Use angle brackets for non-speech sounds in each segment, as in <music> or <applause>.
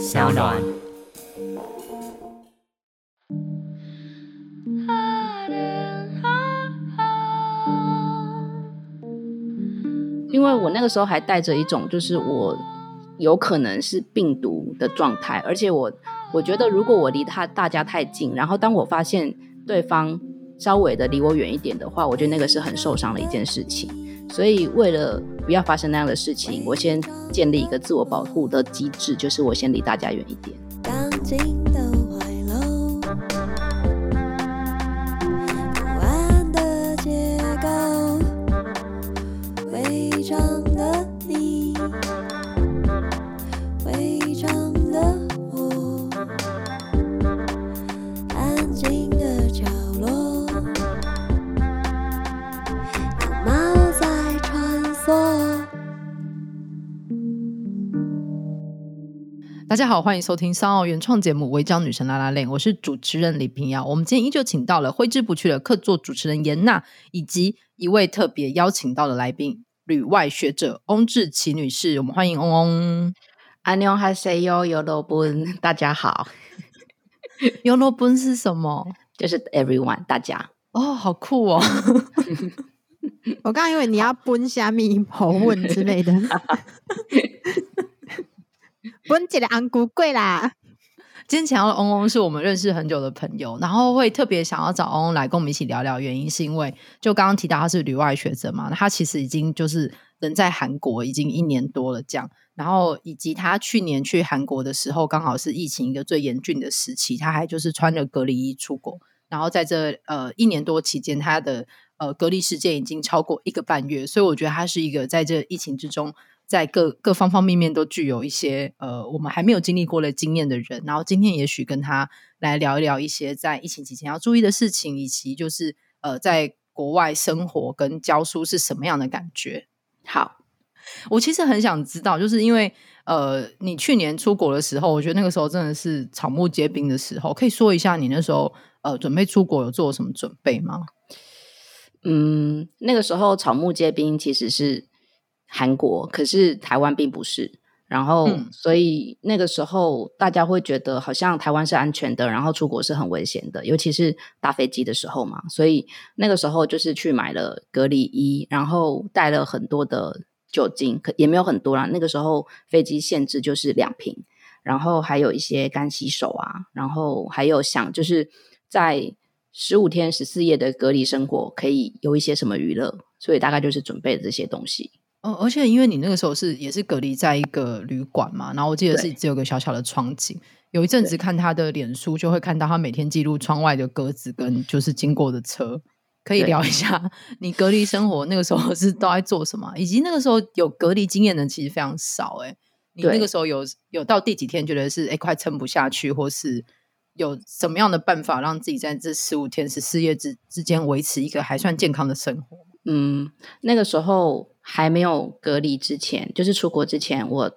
小暖。因为我那个时候还带着一种，就是我有可能是病毒的状态，而且我我觉得，如果我离他大家太近，然后当我发现对方稍微的离我远一点的话，我觉得那个是很受伤的一件事情。所以为了不要发生那样的事情，我先建立一个自我保护的机制，就是我先离大家远一点。大家好，欢迎收听三奥原创节目《围剿女神拉拉链》，我是主持人李平瑶。我们今天依旧请到了挥之不去的客座主持人严娜，以及一位特别邀请到的来宾——旅外学者翁志奇女士。我们欢迎翁翁。阿牛哈，大家好。尤罗奔是什么？就是 everyone，大家。哦，好酷哦！<laughs> 我刚以为你要奔下密跑文之类的。温姐的安古贵啦！<laughs> 今天请到的翁翁是我们认识很久的朋友，然后会特别想要找翁翁来跟我们一起聊聊。原因是因为就刚刚提到他是旅外学者嘛，他其实已经就是人在韩国已经一年多了这样，然后以及他去年去韩国的时候，刚好是疫情一个最严峻的时期，他还就是穿着隔离衣出国，然后在这呃一年多期间，他的呃隔离时间已经超过一个半月，所以我觉得他是一个在这疫情之中。在各各方方面面都具有一些呃，我们还没有经历过的经验的人，然后今天也许跟他来聊一聊一些在疫情期间要注意的事情，以及就是呃，在国外生活跟教书是什么样的感觉。好，我其实很想知道，就是因为呃，你去年出国的时候，我觉得那个时候真的是草木皆兵的时候，可以说一下你那时候呃准备出国有做什么准备吗？嗯，那个时候草木皆兵其实是。韩国，可是台湾并不是，然后、嗯、所以那个时候大家会觉得好像台湾是安全的，然后出国是很危险的，尤其是搭飞机的时候嘛。所以那个时候就是去买了隔离衣，然后带了很多的酒精，可也没有很多啦。那个时候飞机限制就是两瓶，然后还有一些干洗手啊，然后还有想就是在十五天十四夜的隔离生活可以有一些什么娱乐，所以大概就是准备这些东西。哦，而且因为你那个时候是也是隔离在一个旅馆嘛，然后我记得是只有个小小的窗景。有一阵子看他的脸书，就会看到他每天记录窗外的鸽子跟就是经过的车。可以聊一下你隔离生活那个时候是都在做什么，以及那个时候有隔离经验的其实非常少。哎，你那个时候有有到第几天觉得是哎快撑不下去，或是有什么样的办法让自己在这十五天十四夜之之间维持一个还算健康的生活？嗯，那个时候。还没有隔离之前，就是出国之前，我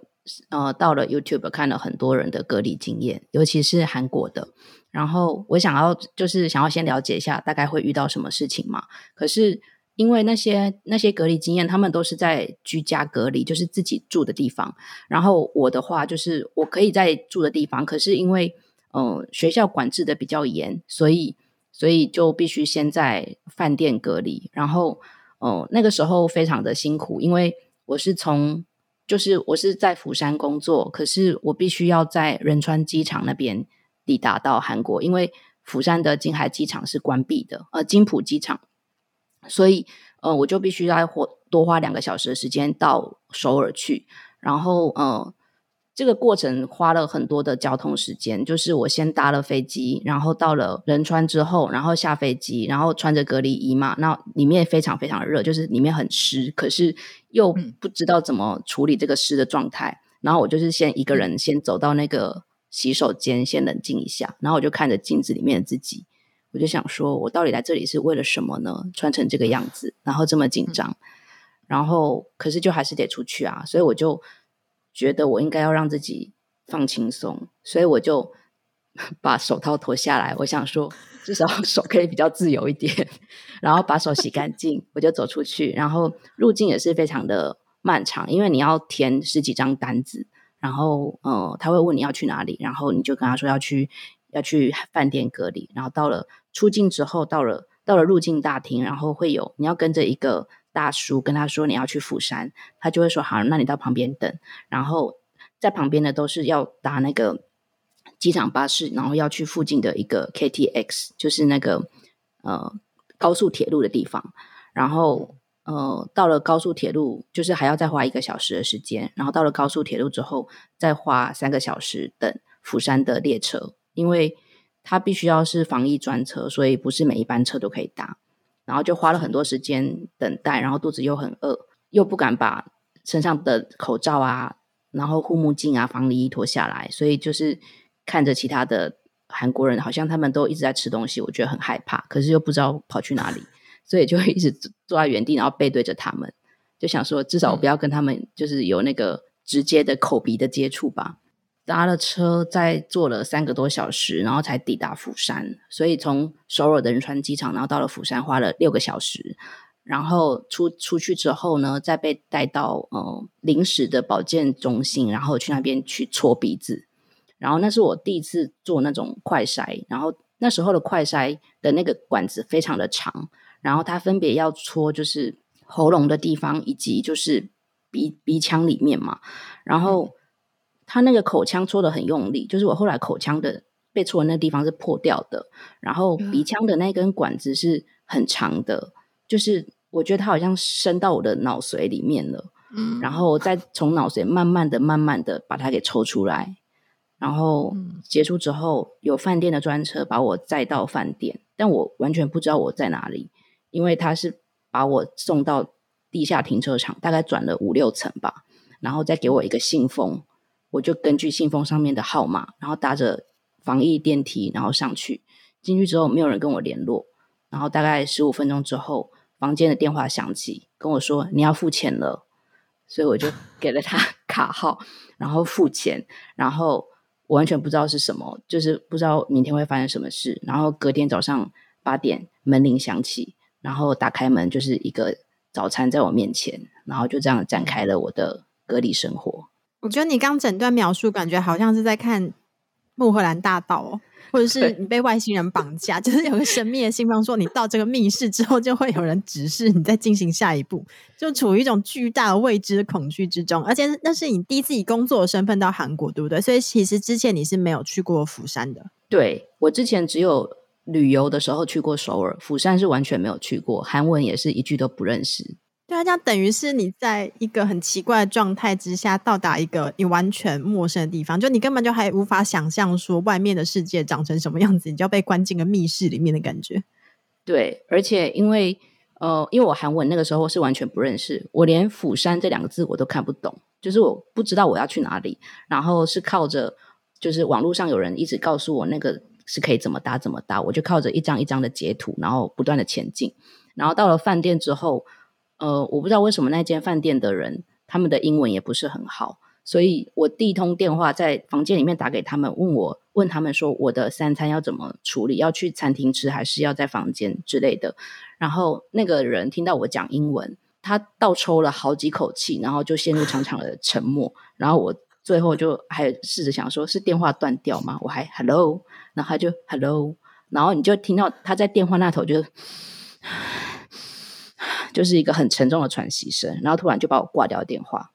呃到了 YouTube 看了很多人的隔离经验，尤其是韩国的。然后我想要就是想要先了解一下大概会遇到什么事情嘛。可是因为那些那些隔离经验，他们都是在居家隔离，就是自己住的地方。然后我的话就是我可以在住的地方，可是因为呃学校管制的比较严，所以所以就必须先在饭店隔离，然后。哦，那个时候非常的辛苦，因为我是从就是我是在釜山工作，可是我必须要在仁川机场那边抵达到韩国，因为釜山的金海机场是关闭的，呃，金浦机场，所以呃，我就必须要花多花两个小时的时间到首尔去，然后呃。这个过程花了很多的交通时间，就是我先搭了飞机，然后到了仁川之后，然后下飞机，然后穿着隔离衣嘛，那里面非常非常热，就是里面很湿，可是又不知道怎么处理这个湿的状态，嗯、然后我就是先一个人先走到那个洗手间，先冷静一下，然后我就看着镜子里面的自己，我就想说，我到底来这里是为了什么呢？穿成这个样子，然后这么紧张，嗯、然后可是就还是得出去啊，所以我就。觉得我应该要让自己放轻松，所以我就 <laughs> 把手套脱下来。我想说，至少 <laughs> 手可以比较自由一点。然后把手洗干净，我就走出去。然后入境也是非常的漫长，因为你要填十几张单子，然后呃他会问你要去哪里，然后你就跟他说要去要去饭店隔离，然后到了出境之后，到了到了入境大厅，然后会有你要跟着一个大叔跟他说你要去釜山，他就会说好，那你到旁边等，然后在旁边的都是要搭那个机场巴士，然后要去附近的一个 KTX，就是那个呃高速铁路的地方，然后。呃，到了高速铁路，就是还要再花一个小时的时间。然后到了高速铁路之后，再花三个小时等釜山的列车，因为它必须要是防疫专车，所以不是每一班车都可以搭。然后就花了很多时间等待，然后肚子又很饿，又不敢把身上的口罩啊，然后护目镜啊、防离衣脱下来，所以就是看着其他的韩国人，好像他们都一直在吃东西，我觉得很害怕，可是又不知道跑去哪里。<laughs> 所以就会一直坐在原地，然后背对着他们，就想说至少我不要跟他们就是有那个直接的口鼻的接触吧。搭了车，再坐了三个多小时，然后才抵达釜山。所以从首尔的仁川机场，然后到了釜山，花了六个小时。然后出出去之后呢，再被带到呃临时的保健中心，然后去那边去搓鼻子。然后那是我第一次做那种快筛，然后那时候的快筛的那个管子非常的长。然后他分别要搓，就是喉咙的地方，以及就是鼻鼻腔里面嘛。然后他那个口腔戳的很用力，就是我后来口腔的被戳的那个地方是破掉的。然后鼻腔的那根管子是很长的，就是我觉得它好像伸到我的脑髓里面了。嗯，然后再从脑髓慢慢的、慢慢的把它给抽出来。然后结束之后，有饭店的专车把我载到饭店，但我完全不知道我在哪里。因为他是把我送到地下停车场，大概转了五六层吧，然后再给我一个信封，我就根据信封上面的号码，然后搭着防疫电梯，然后上去。进去之后没有人跟我联络，然后大概十五分钟之后，房间的电话响起，跟我说你要付钱了，所以我就 <laughs> 给了他 <laughs> 卡号，然后付钱，然后我完全不知道是什么，就是不知道明天会发生什么事。然后隔天早上八点门铃响起。然后打开门，就是一个早餐在我面前，然后就这样展开了我的隔离生活。我觉得你刚整段描述，感觉好像是在看《穆赫兰大道》哦，或者是你被外星人绑架，就是有个神秘的信封说，你到这个密室之后，就会有人指示你再进行下一步，就处于一种巨大的未知的恐惧之中。而且那是你第一次以工作的身份到韩国，对不对？所以其实之前你是没有去过釜山的。对，我之前只有。旅游的时候去过首尔，釜山是完全没有去过，韩文也是一句都不认识。对啊，这样等于是你在一个很奇怪的状态之下到达一个你完全陌生的地方，就你根本就还无法想象说外面的世界长成什么样子，你就要被关进个密室里面的感觉。对，而且因为呃，因为我韩文那个时候是完全不认识，我连釜山这两个字我都看不懂，就是我不知道我要去哪里，然后是靠着就是网络上有人一直告诉我那个。是可以怎么搭怎么搭，我就靠着一张一张的截图，然后不断的前进。然后到了饭店之后，呃，我不知道为什么那间饭店的人他们的英文也不是很好，所以我第一通电话在房间里面打给他们，问我问他们说我的三餐要怎么处理，要去餐厅吃还是要在房间之类的。然后那个人听到我讲英文，他倒抽了好几口气，然后就陷入长长的沉默。然后我最后就还试着想说，是电话断掉吗？我还 hello。然后他就 hello，然后你就听到他在电话那头就，就是一个很沉重的喘息声，然后突然就把我挂掉电话，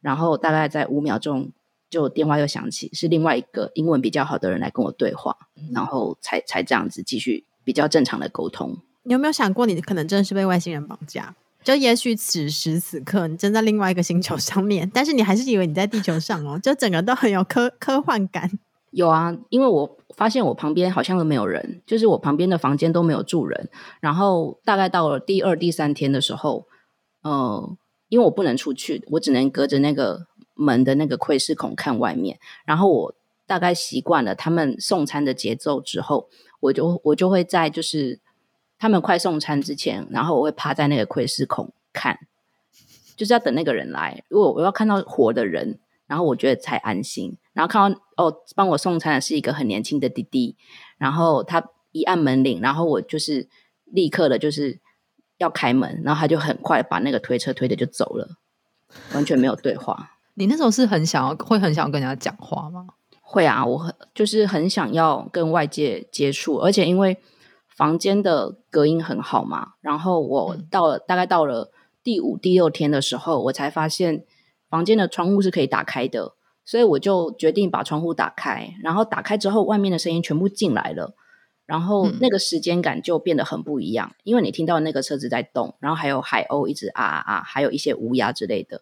然后大概在五秒钟，就电话又响起，是另外一个英文比较好的人来跟我对话，然后才才这样子继续比较正常的沟通。你有没有想过，你可能真的是被外星人绑架？就也许此时此刻你正在另外一个星球上面，但是你还是以为你在地球上哦，就整个都很有科科幻感。有啊，因为我发现我旁边好像都没有人，就是我旁边的房间都没有住人。然后大概到了第二、第三天的时候，呃，因为我不能出去，我只能隔着那个门的那个窥视孔看外面。然后我大概习惯了他们送餐的节奏之后，我就我就会在就是他们快送餐之前，然后我会趴在那个窥视孔看，就是要等那个人来。如果我要看到活的人，然后我觉得才安心。然后看到哦，帮我送餐的是一个很年轻的弟弟，然后他一按门铃，然后我就是立刻的，就是要开门，然后他就很快把那个推车推的就走了，完全没有对话。<laughs> 你那时候是很想要，会很想要跟人家讲话吗？会啊，我很就是很想要跟外界接触，而且因为房间的隔音很好嘛，然后我到了、嗯、大概到了第五、第六天的时候，我才发现房间的窗户是可以打开的，所以我就决定把窗户打开，然后打开之后，外面的声音全部进来了，然后那个时间感就变得很不一样，嗯、因为你听到那个车子在动，然后还有海鸥一直啊啊啊，还有一些乌鸦之类的，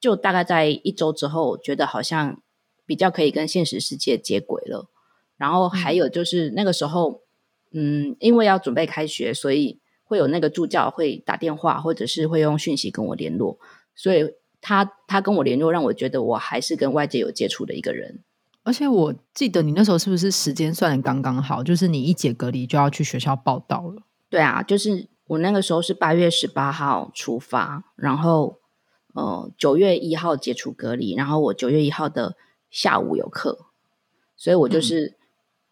就大概在一周之后，觉得好像。比较可以跟现实世界接轨了，然后还有就是那个时候，嗯，嗯，因为要准备开学，所以会有那个助教会打电话，或者是会用讯息跟我联络，所以他他跟我联络，让我觉得我还是跟外界有接触的一个人。而且我记得你那时候是不是时间算的刚刚好？就是你一解隔离就要去学校报到了。对啊，就是我那个时候是八月十八号出发，然后呃九月一号解除隔离，然后我九月一号的。下午有课，所以我就是、嗯、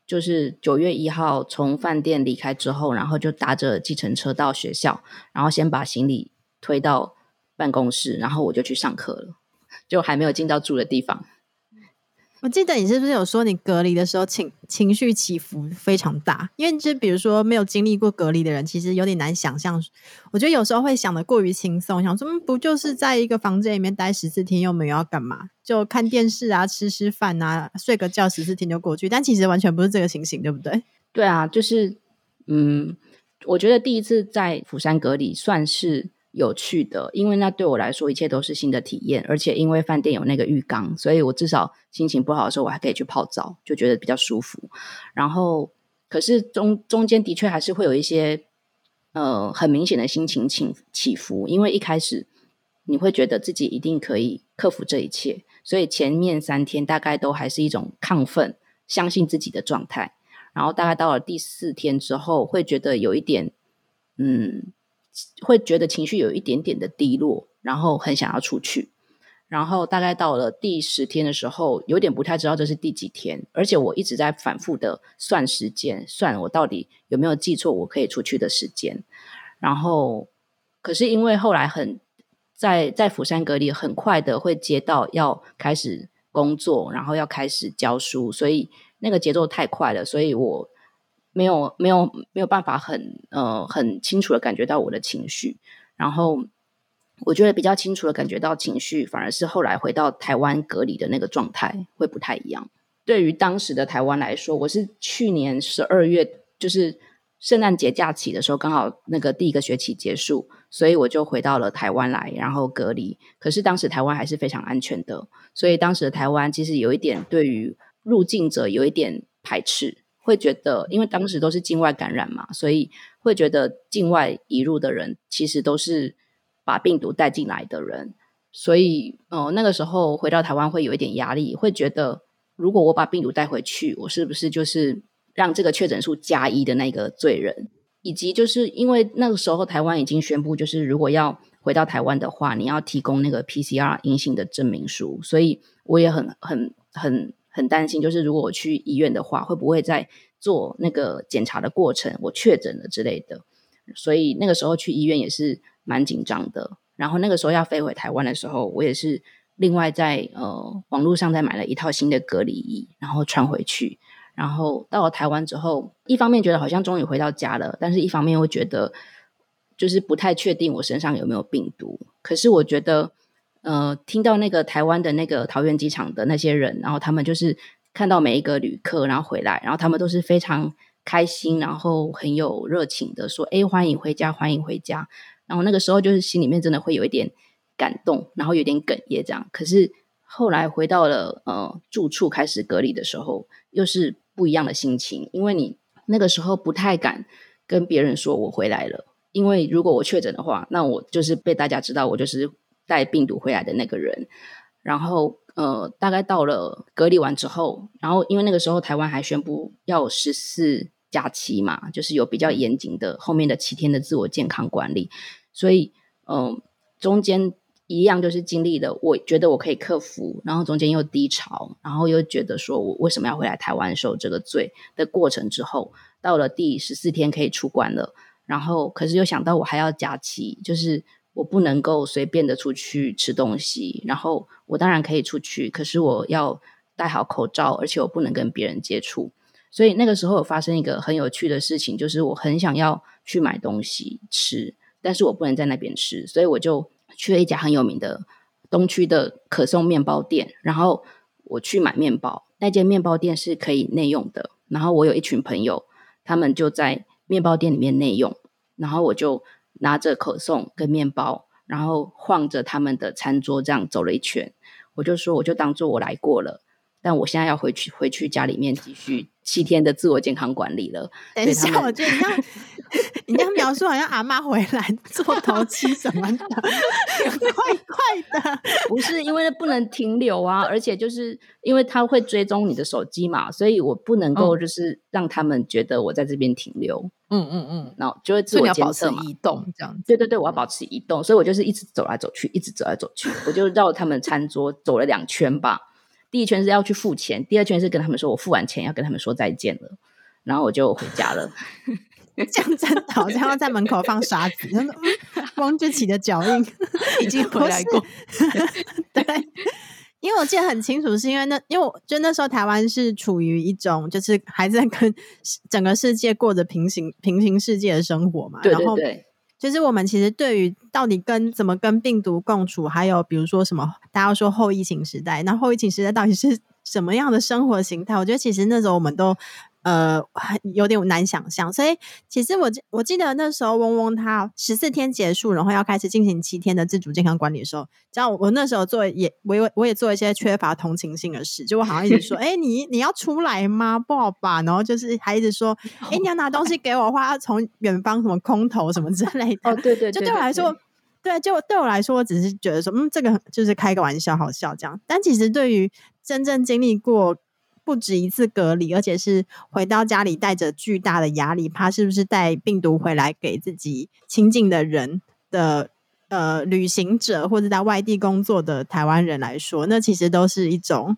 就是九月一号从饭店离开之后，然后就搭着计程车到学校，然后先把行李推到办公室，然后我就去上课了，就还没有进到住的地方。我记得你是不是有说你隔离的时候情情绪起伏非常大？因为就比如说没有经历过隔离的人，其实有点难想象。我觉得有时候会想的过于轻松，想说不就是在一个房间里面待十四天，又没有要干嘛，就看电视啊，吃吃饭啊，睡个觉，十四天就过去。但其实完全不是这个情形，对不对？<laughs> 对啊，就是嗯，我觉得第一次在釜山隔离算是。有趣的，因为那对我来说一切都是新的体验，而且因为饭店有那个浴缸，所以我至少心情不好的时候，我还可以去泡澡，就觉得比较舒服。然后，可是中中间的确还是会有一些呃很明显的心情起起伏，因为一开始你会觉得自己一定可以克服这一切，所以前面三天大概都还是一种亢奋、相信自己的状态。然后大概到了第四天之后，会觉得有一点嗯。会觉得情绪有一点点的低落，然后很想要出去，然后大概到了第十天的时候，有点不太知道这是第几天，而且我一直在反复的算时间，算我到底有没有记错我可以出去的时间。然后，可是因为后来很在在釜山隔离，很快的会接到要开始工作，然后要开始教书，所以那个节奏太快了，所以我。没有没有没有办法很呃很清楚的感觉到我的情绪，然后我觉得比较清楚的感觉到情绪，反而是后来回到台湾隔离的那个状态会不太一样。对于当时的台湾来说，我是去年十二月就是圣诞节假期的时候，刚好那个第一个学期结束，所以我就回到了台湾来，然后隔离。可是当时台湾还是非常安全的，所以当时的台湾其实有一点对于入境者有一点排斥。会觉得，因为当时都是境外感染嘛，所以会觉得境外移入的人其实都是把病毒带进来的人，所以哦、呃，那个时候回到台湾会有一点压力，会觉得如果我把病毒带回去，我是不是就是让这个确诊数加一的那个罪人？以及就是因为那个时候台湾已经宣布，就是如果要回到台湾的话，你要提供那个 PCR 阴性的证明书，所以我也很很很。很担心，就是如果我去医院的话，会不会在做那个检查的过程，我确诊了之类的。所以那个时候去医院也是蛮紧张的。然后那个时候要飞回台湾的时候，我也是另外在呃网络上再买了一套新的隔离衣，然后穿回去。然后到了台湾之后，一方面觉得好像终于回到家了，但是一方面又觉得就是不太确定我身上有没有病毒。可是我觉得。呃，听到那个台湾的那个桃园机场的那些人，然后他们就是看到每一个旅客，然后回来，然后他们都是非常开心，然后很有热情的说：“哎，欢迎回家，欢迎回家。”然后那个时候就是心里面真的会有一点感动，然后有点哽咽这样。可是后来回到了呃住处开始隔离的时候，又是不一样的心情，因为你那个时候不太敢跟别人说我回来了，因为如果我确诊的话，那我就是被大家知道我就是。带病毒回来的那个人，然后呃，大概到了隔离完之后，然后因为那个时候台湾还宣布要十四加七嘛，就是有比较严谨的后面的七天的自我健康管理，所以嗯、中间一样就是经历了，我觉得我可以克服，然后中间又低潮，然后又觉得说我为什么要回来台湾受这个罪的过程之后，到了第十四天可以出关了，然后可是又想到我还要加七，就是。我不能够随便的出去吃东西，然后我当然可以出去，可是我要戴好口罩，而且我不能跟别人接触。所以那个时候有发生一个很有趣的事情，就是我很想要去买东西吃，但是我不能在那边吃，所以我就去了一家很有名的东区的可颂面包店，然后我去买面包。那间面包店是可以内用的，然后我有一群朋友，他们就在面包店里面内用，然后我就拿着可颂跟面包，然后晃着他们的餐桌这样走了一圈，我就说，我就当做我来过了。但我现在要回去，回去家里面继续七天的自我健康管理了。等一下，我觉得你这样，<laughs> 你这样描述好像阿妈回来做头七什么的，快快的。不是因为不能停留啊，而且就是因为他会追踪你的手机嘛，所以我不能够就是让他们觉得我在这边停留。嗯嗯嗯，然后就会自我监测嘛，移动这样子。对对对，我要保持移动，所以我就是一直走来走去，一直走来走去，我就绕他们餐桌走了两圈吧。第一圈是要去付钱，第二圈是跟他们说我付完钱要跟他们说再见了，然后我就回家了。这样真的好像要在门口放沙子，汪志奇的脚印 <laughs> 已经回来过。对，因为我记得很清楚，是因为那因为我觉得那时候台湾是处于一种就是还在跟 <laughs> 整个世界过着平行平行世界的生活嘛，对对对。其实我们其实对于到底跟怎么跟病毒共处，还有比如说什么，大家说后疫情时代，那后疫情时代到底是什么样的生活形态？我觉得其实那时候我们都。呃，有点难想象，所以其实我我记得那时候嗡嗡他十四天结束，然后要开始进行七天的自主健康管理的时候，这样我那时候做也我也我也做一些缺乏同情心的事，就我好像一直说，哎、欸，你你要出来吗？不好吧？然后就是还一直说，<laughs> 哎、欸，你要拿东西给我的话，要从远方什么空投什么之类的。哦，对对，对，就对我来说，对，就对我来说，我只是觉得说，嗯，这个就是开个玩笑，好笑这样。但其实对于真正经历过。不止一次隔离，而且是回到家里带着巨大的压力，怕是不是带病毒回来给自己亲近的人的呃旅行者或者在外地工作的台湾人来说，那其实都是一种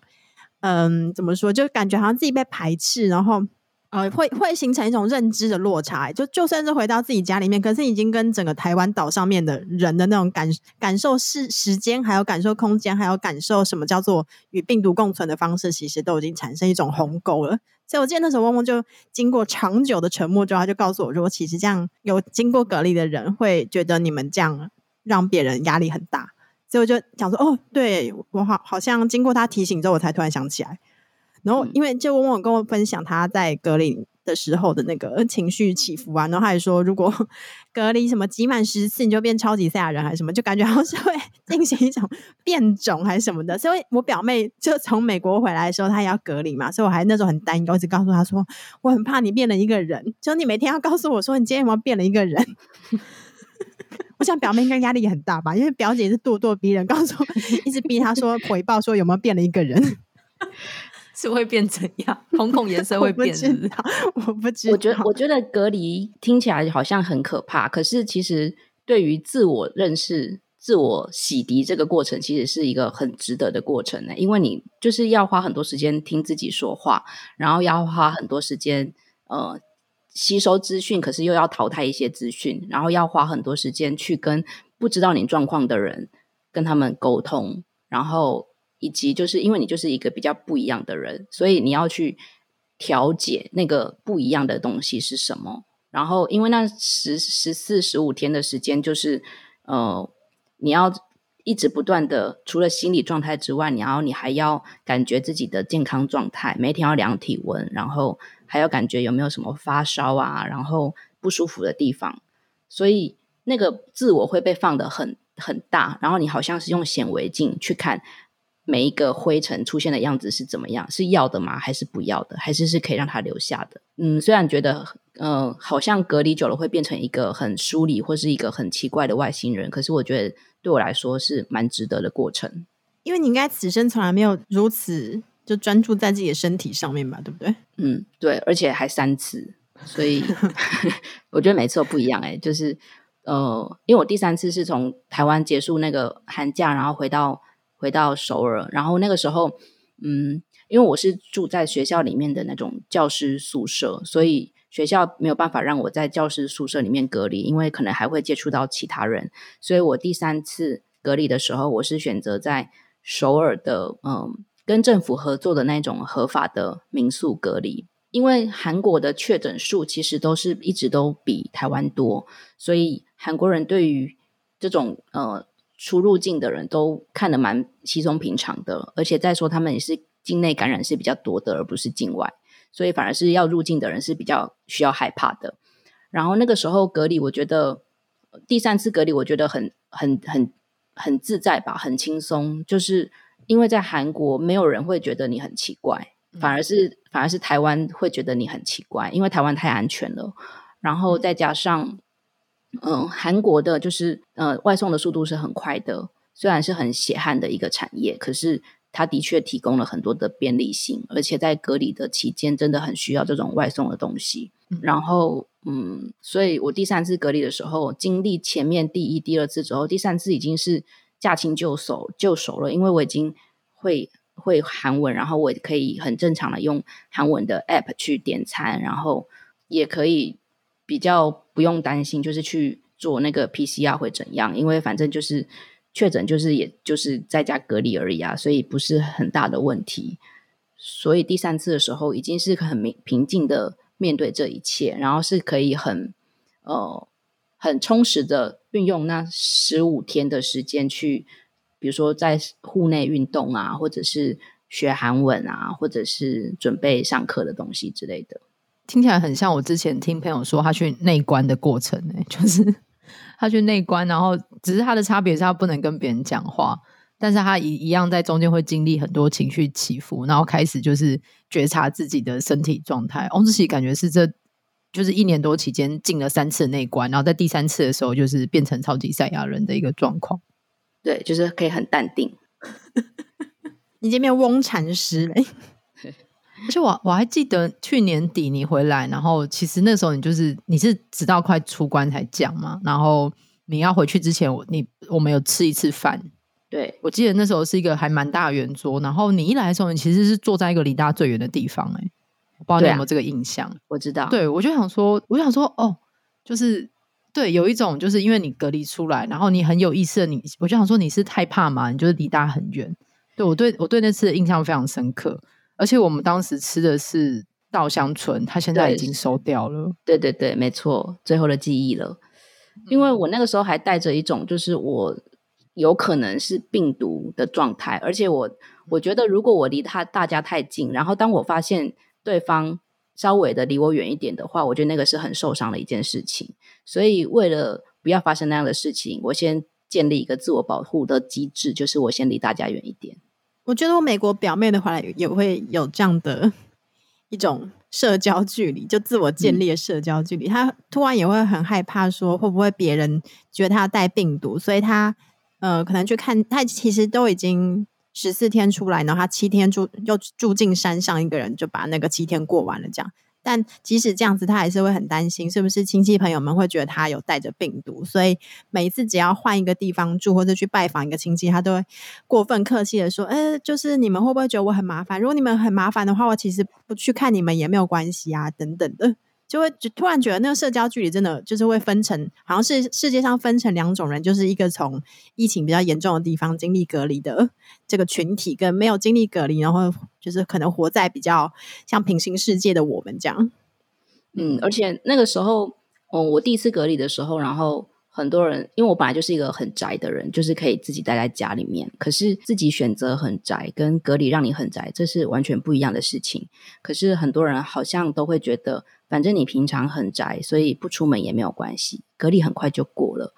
嗯，怎么说，就感觉好像自己被排斥，然后。呃，会会形成一种认知的落差，就就算是回到自己家里面，可是已经跟整个台湾岛上面的人的那种感感受是时间，还有感受空间，还有感受什么叫做与病毒共存的方式，其实都已经产生一种鸿沟了。所以我记得那时候嗡嗡就经过长久的沉默之后，他就告诉我说，其实这样有经过隔离的人会觉得你们这样让别人压力很大。所以我就想说，哦，对，我好好像经过他提醒之后，我才突然想起来。然后，因为就嗡嗡跟我分享他在隔离的时候的那个情绪起伏啊，然后他还说，如果 <laughs> 隔离什么挤满十次，你就变超级赛亚人还是什么，就感觉好像是会 <laughs> 进行一种变种还是什么的。所以我表妹就从美国回来的时候，她也要隔离嘛，所以我还那时候很担忧，直告诉她说，我很怕你变了一个人，就你每天要告诉我说，你今天有没有变了一个人。<laughs> 我想表妹应该压力也很大吧，因为表姐是咄咄逼人，告诉我一直逼她说回报说有没有变了一个人。是会变怎样？瞳孔颜色会变是不是？我不知道。我觉得，我觉得隔离听起来好像很可怕，可是其实对于自我认识、自我洗涤这个过程，其实是一个很值得的过程呢。因为你就是要花很多时间听自己说话，然后要花很多时间呃吸收资讯，可是又要淘汰一些资讯，然后要花很多时间去跟不知道你状况的人跟他们沟通，然后。以及就是因为你就是一个比较不一样的人，所以你要去调节那个不一样的东西是什么。然后因为那十十四十五天的时间，就是呃，你要一直不断的，除了心理状态之外，你要你还要感觉自己的健康状态，每天要量体温，然后还要感觉有没有什么发烧啊，然后不舒服的地方。所以那个自我会被放得很很大，然后你好像是用显微镜去看。每一个灰尘出现的样子是怎么样？是要的吗？还是不要的？还是是可以让它留下的？嗯，虽然觉得，嗯、呃，好像隔离久了会变成一个很疏离或是一个很奇怪的外星人，可是我觉得对我来说是蛮值得的过程。因为你应该此生从来没有如此就专注在自己的身体上面吧？对不对？<laughs> 嗯，对，而且还三次，所以 <laughs> 我觉得每次都不一样、欸。哎，就是呃，因为我第三次是从台湾结束那个寒假，然后回到。回到首尔，然后那个时候，嗯，因为我是住在学校里面的那种教师宿舍，所以学校没有办法让我在教师宿舍里面隔离，因为可能还会接触到其他人，所以我第三次隔离的时候，我是选择在首尔的嗯跟政府合作的那种合法的民宿隔离。因为韩国的确诊数其实都是一直都比台湾多，所以韩国人对于这种呃出入境的人都看得蛮稀松平常的，而且再说他们也是境内感染是比较多的，而不是境外，所以反而是要入境的人是比较需要害怕的。然后那个时候隔离，我觉得第三次隔离，我觉得很很很很自在吧，很轻松，就是因为在韩国没有人会觉得你很奇怪。反而是反而是台湾会觉得你很奇怪，因为台湾太安全了。然后再加上，嗯，韩国的就是呃外送的速度是很快的，虽然是很血汗的一个产业，可是它的确提供了很多的便利性，而且在隔离的期间真的很需要这种外送的东西。然后嗯，所以我第三次隔离的时候，经历前面第一、第二次之后，第三次已经是驾轻就熟就熟了，因为我已经会。会韩文，然后我可以很正常的用韩文的 app 去点餐，然后也可以比较不用担心，就是去做那个 PCR 会怎样，因为反正就是确诊，就是也就是在家隔离而已啊，所以不是很大的问题。所以第三次的时候，已经是很平平静的面对这一切，然后是可以很呃很充实的运用那十五天的时间去。比如说在户内运动啊，或者是学韩文啊，或者是准备上课的东西之类的，听起来很像我之前听朋友说他去内观的过程呢、欸，<laughs> 就是他去内观，然后只是他的差别是他不能跟别人讲话，但是他一一样在中间会经历很多情绪起伏，然后开始就是觉察自己的身体状态。翁志喜感觉是这就是一年多期间进了三次内观，然后在第三次的时候就是变成超级赛亚人的一个状况。对，就是可以很淡定。<laughs> 你这边翁禅师嘞，而且我我还记得去年底你回来，然后其实那时候你就是你是直到快出关才讲嘛，然后你要回去之前，我你我们有吃一次饭。对，我记得那时候是一个还蛮大的圆桌，然后你一来的时候，你其实是坐在一个离大家最远的地方，哎，我不知道你有没有这个印象？啊、我知道，对我就想说，我就想说，哦，就是。对，有一种就是因为你隔离出来，然后你很有意思的你，我就想说你是害怕嘛？你就是离大家很远。对，我对我对那次的印象非常深刻，而且我们当时吃的是稻香村，它现在已经收掉了。对对对，没错，最后的记忆了。因为我那个时候还带着一种就是我有可能是病毒的状态，而且我我觉得如果我离他大家太近，然后当我发现对方。稍微的离我远一点的话，我觉得那个是很受伤的一件事情。所以为了不要发生那样的事情，我先建立一个自我保护的机制，就是我先离大家远一点。我觉得我美国表妹的话也会有这样的一种社交距离，就自我建立的社交距离。她、嗯、突然也会很害怕，说会不会别人觉得她带病毒，所以她呃可能去看，她其实都已经。十四天出来，然后她七天住又住进山上，一个人就把那个七天过完了。这样，但即使这样子，他还是会很担心，是不是亲戚朋友们会觉得他有带着病毒？所以每一次只要换一个地方住，或者去拜访一个亲戚，他都会过分客气的说：“哎，就是你们会不会觉得我很麻烦？如果你们很麻烦的话，我其实不去看你们也没有关系啊，等等的。”就会就突然觉得那个社交距离真的就是会分成，好像是世界上分成两种人，就是一个从疫情比较严重的地方经历隔离的这个群体，跟没有经历隔离，然后就是可能活在比较像平行世界的我们这样。嗯，而且那个时候，哦，我第一次隔离的时候，然后。很多人，因为我本来就是一个很宅的人，就是可以自己待在家里面。可是自己选择很宅，跟隔离让你很宅，这是完全不一样的事情。可是很多人好像都会觉得，反正你平常很宅，所以不出门也没有关系，隔离很快就过了。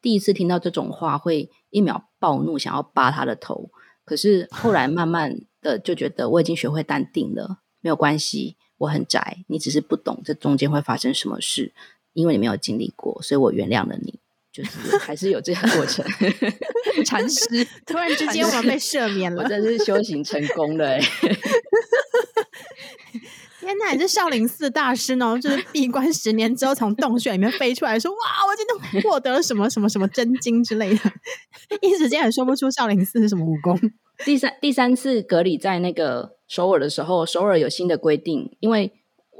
第一次听到这种话，会一秒暴怒，想要扒他的头。可是后来慢慢的就觉得，我已经学会淡定了，没有关系，我很宅，你只是不懂这中间会发生什么事。因为你没有经历过，所以我原谅了你。就是还是有这个过程。<laughs> 禅师突然之间我们被赦免了，<laughs> 我真是修行成功了哎！天哪，你是少林寺大师呢？就是闭关十年之后从洞穴里面飞出来，说：“哇，我今天获得了什么什么什么真经之类的。”一时间也说不出少林寺是什么武功。第三第三次隔离在那个首尔的时候，首尔有新的规定，因为。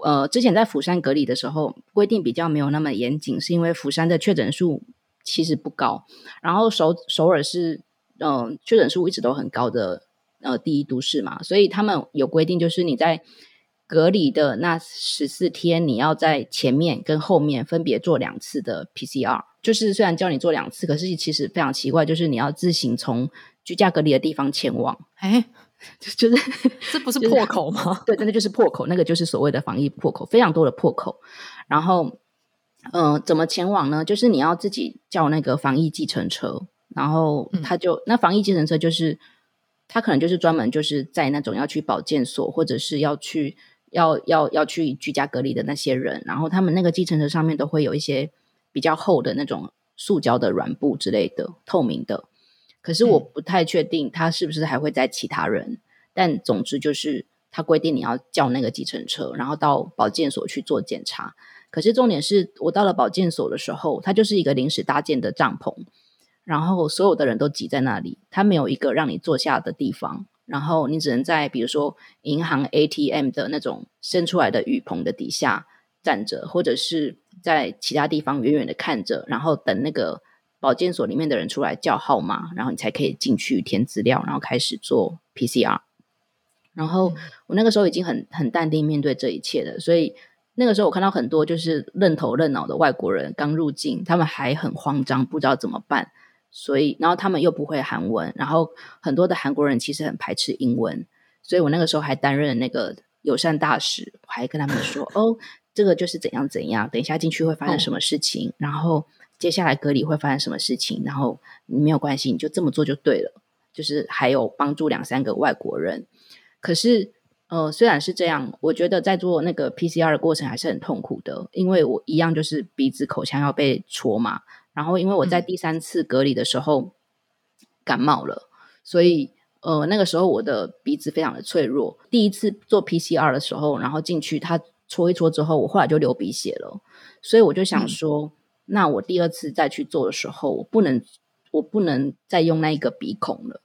呃，之前在釜山隔离的时候，规定比较没有那么严谨，是因为釜山的确诊数其实不高，然后首首尔是嗯、呃、确诊数一直都很高的呃第一都市嘛，所以他们有规定，就是你在隔离的那十四天，你要在前面跟后面分别做两次的 PCR，就是虽然叫你做两次，可是其实非常奇怪，就是你要自行从居家隔离的地方前往，哎。<laughs> 就是这不是破口吗？就是、对，真的就是破口，那个就是所谓的防疫破口，非常多的破口。然后，呃，怎么前往呢？就是你要自己叫那个防疫计程车，然后他就、嗯、那防疫计程车就是他可能就是专门就是在那种要去保健所或者是要去要要要去居家隔离的那些人，然后他们那个计程车上面都会有一些比较厚的那种塑胶的软布之类的透明的。可是我不太确定他是不是还会载其他人，嗯、但总之就是他规定你要叫那个计程车，然后到保健所去做检查。可是重点是我到了保健所的时候，它就是一个临时搭建的帐篷，然后所有的人都挤在那里，他没有一个让你坐下的地方，然后你只能在比如说银行 ATM 的那种伸出来的雨棚的底下站着，或者是在其他地方远远的看着，然后等那个。保健所里面的人出来叫号码，然后你才可以进去填资料，然后开始做 PCR。然后我那个时候已经很很淡定面对这一切了，所以那个时候我看到很多就是愣头愣脑的外国人刚入境，他们还很慌张，不知道怎么办。所以，然后他们又不会韩文，然后很多的韩国人其实很排斥英文，所以我那个时候还担任那个友善大使，我还跟他们说：“哦，这个就是怎样怎样，等一下进去会发生什么事情。”然后。接下来隔离会发生什么事情？然后你没有关系，你就这么做就对了。就是还有帮助两三个外国人。可是，呃，虽然是这样，我觉得在做那个 PCR 的过程还是很痛苦的，因为我一样就是鼻子、口腔要被戳嘛。然后，因为我在第三次隔离的时候感冒了，所以呃，那个时候我的鼻子非常的脆弱。第一次做 PCR 的时候，然后进去他戳一戳之后，我后来就流鼻血了。所以我就想说。嗯那我第二次再去做的时候，我不能，我不能再用那一个鼻孔了，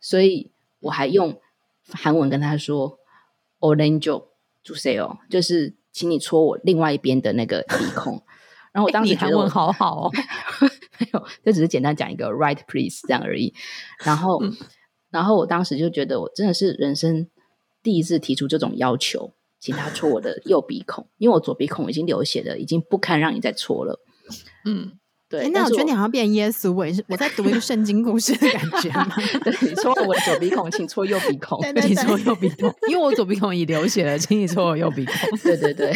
所以我还用韩文跟他说 “orange juice”，就是请你戳我另外一边的那个鼻孔。然后我当时觉得我、欸、韩文好好哦，<laughs> 没有，就只是简单讲一个 “right please” 这样而已。然后，嗯、然后我当时就觉得我真的是人生第一次提出这种要求，请他戳我的右鼻孔，因为我左鼻孔已经流血了，已经不堪让你再戳了。嗯，对。欸、那我觉得你好像变耶稣，我也是我在读一个圣经故事的感觉嘛。<laughs> 对，你戳我的左鼻孔，请戳右鼻孔。对对对，你戳右鼻孔，因为我左鼻孔已流血了，请你戳我右鼻孔。对对对。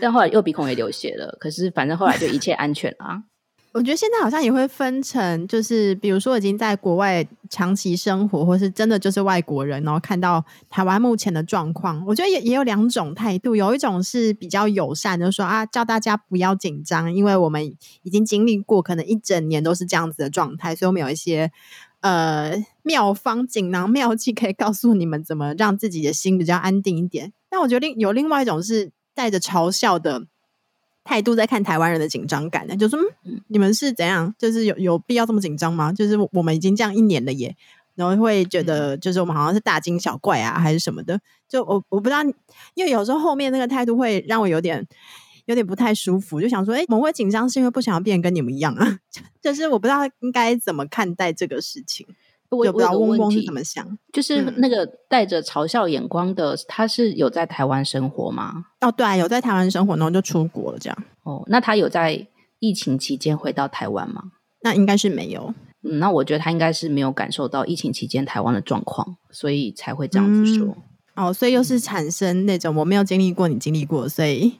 但后来右鼻孔也流血了，可是反正后来就一切安全啊。<laughs> 我觉得现在好像也会分成，就是比如说已经在国外长期生活，或是真的就是外国人，然后看到台湾目前的状况，我觉得也也有两种态度。有一种是比较友善，就是说啊，叫大家不要紧张，因为我们已经经历过，可能一整年都是这样子的状态，所以我们有一些呃妙方、锦囊妙计可以告诉你们怎么让自己的心比较安定一点。但我觉得另有另外一种是带着嘲笑的。态度在看台湾人的紧张感呢，就说嗯，你们是怎样？就是有有必要这么紧张吗？就是我们已经这样一年了耶，然后会觉得就是我们好像是大惊小怪啊，还是什么的？就我我不知道，因为有时候后面那个态度会让我有点有点不太舒服，就想说，哎，我们会紧张是因为不想要变跟你们一样啊？<laughs> 就是我不知道应该怎么看待这个事情。我不知道嗡嗡是怎么想，就是那个带着嘲笑眼光的，嗯、他是有在台湾生活吗？哦，对啊，有在台湾生活，然后就出国了，这样。哦，那他有在疫情期间回到台湾吗？那应该是没有。嗯，那我觉得他应该是没有感受到疫情期间台湾的状况，所以才会这样子说。嗯、哦，所以又是产生那种我没有经历过，你经历过，所以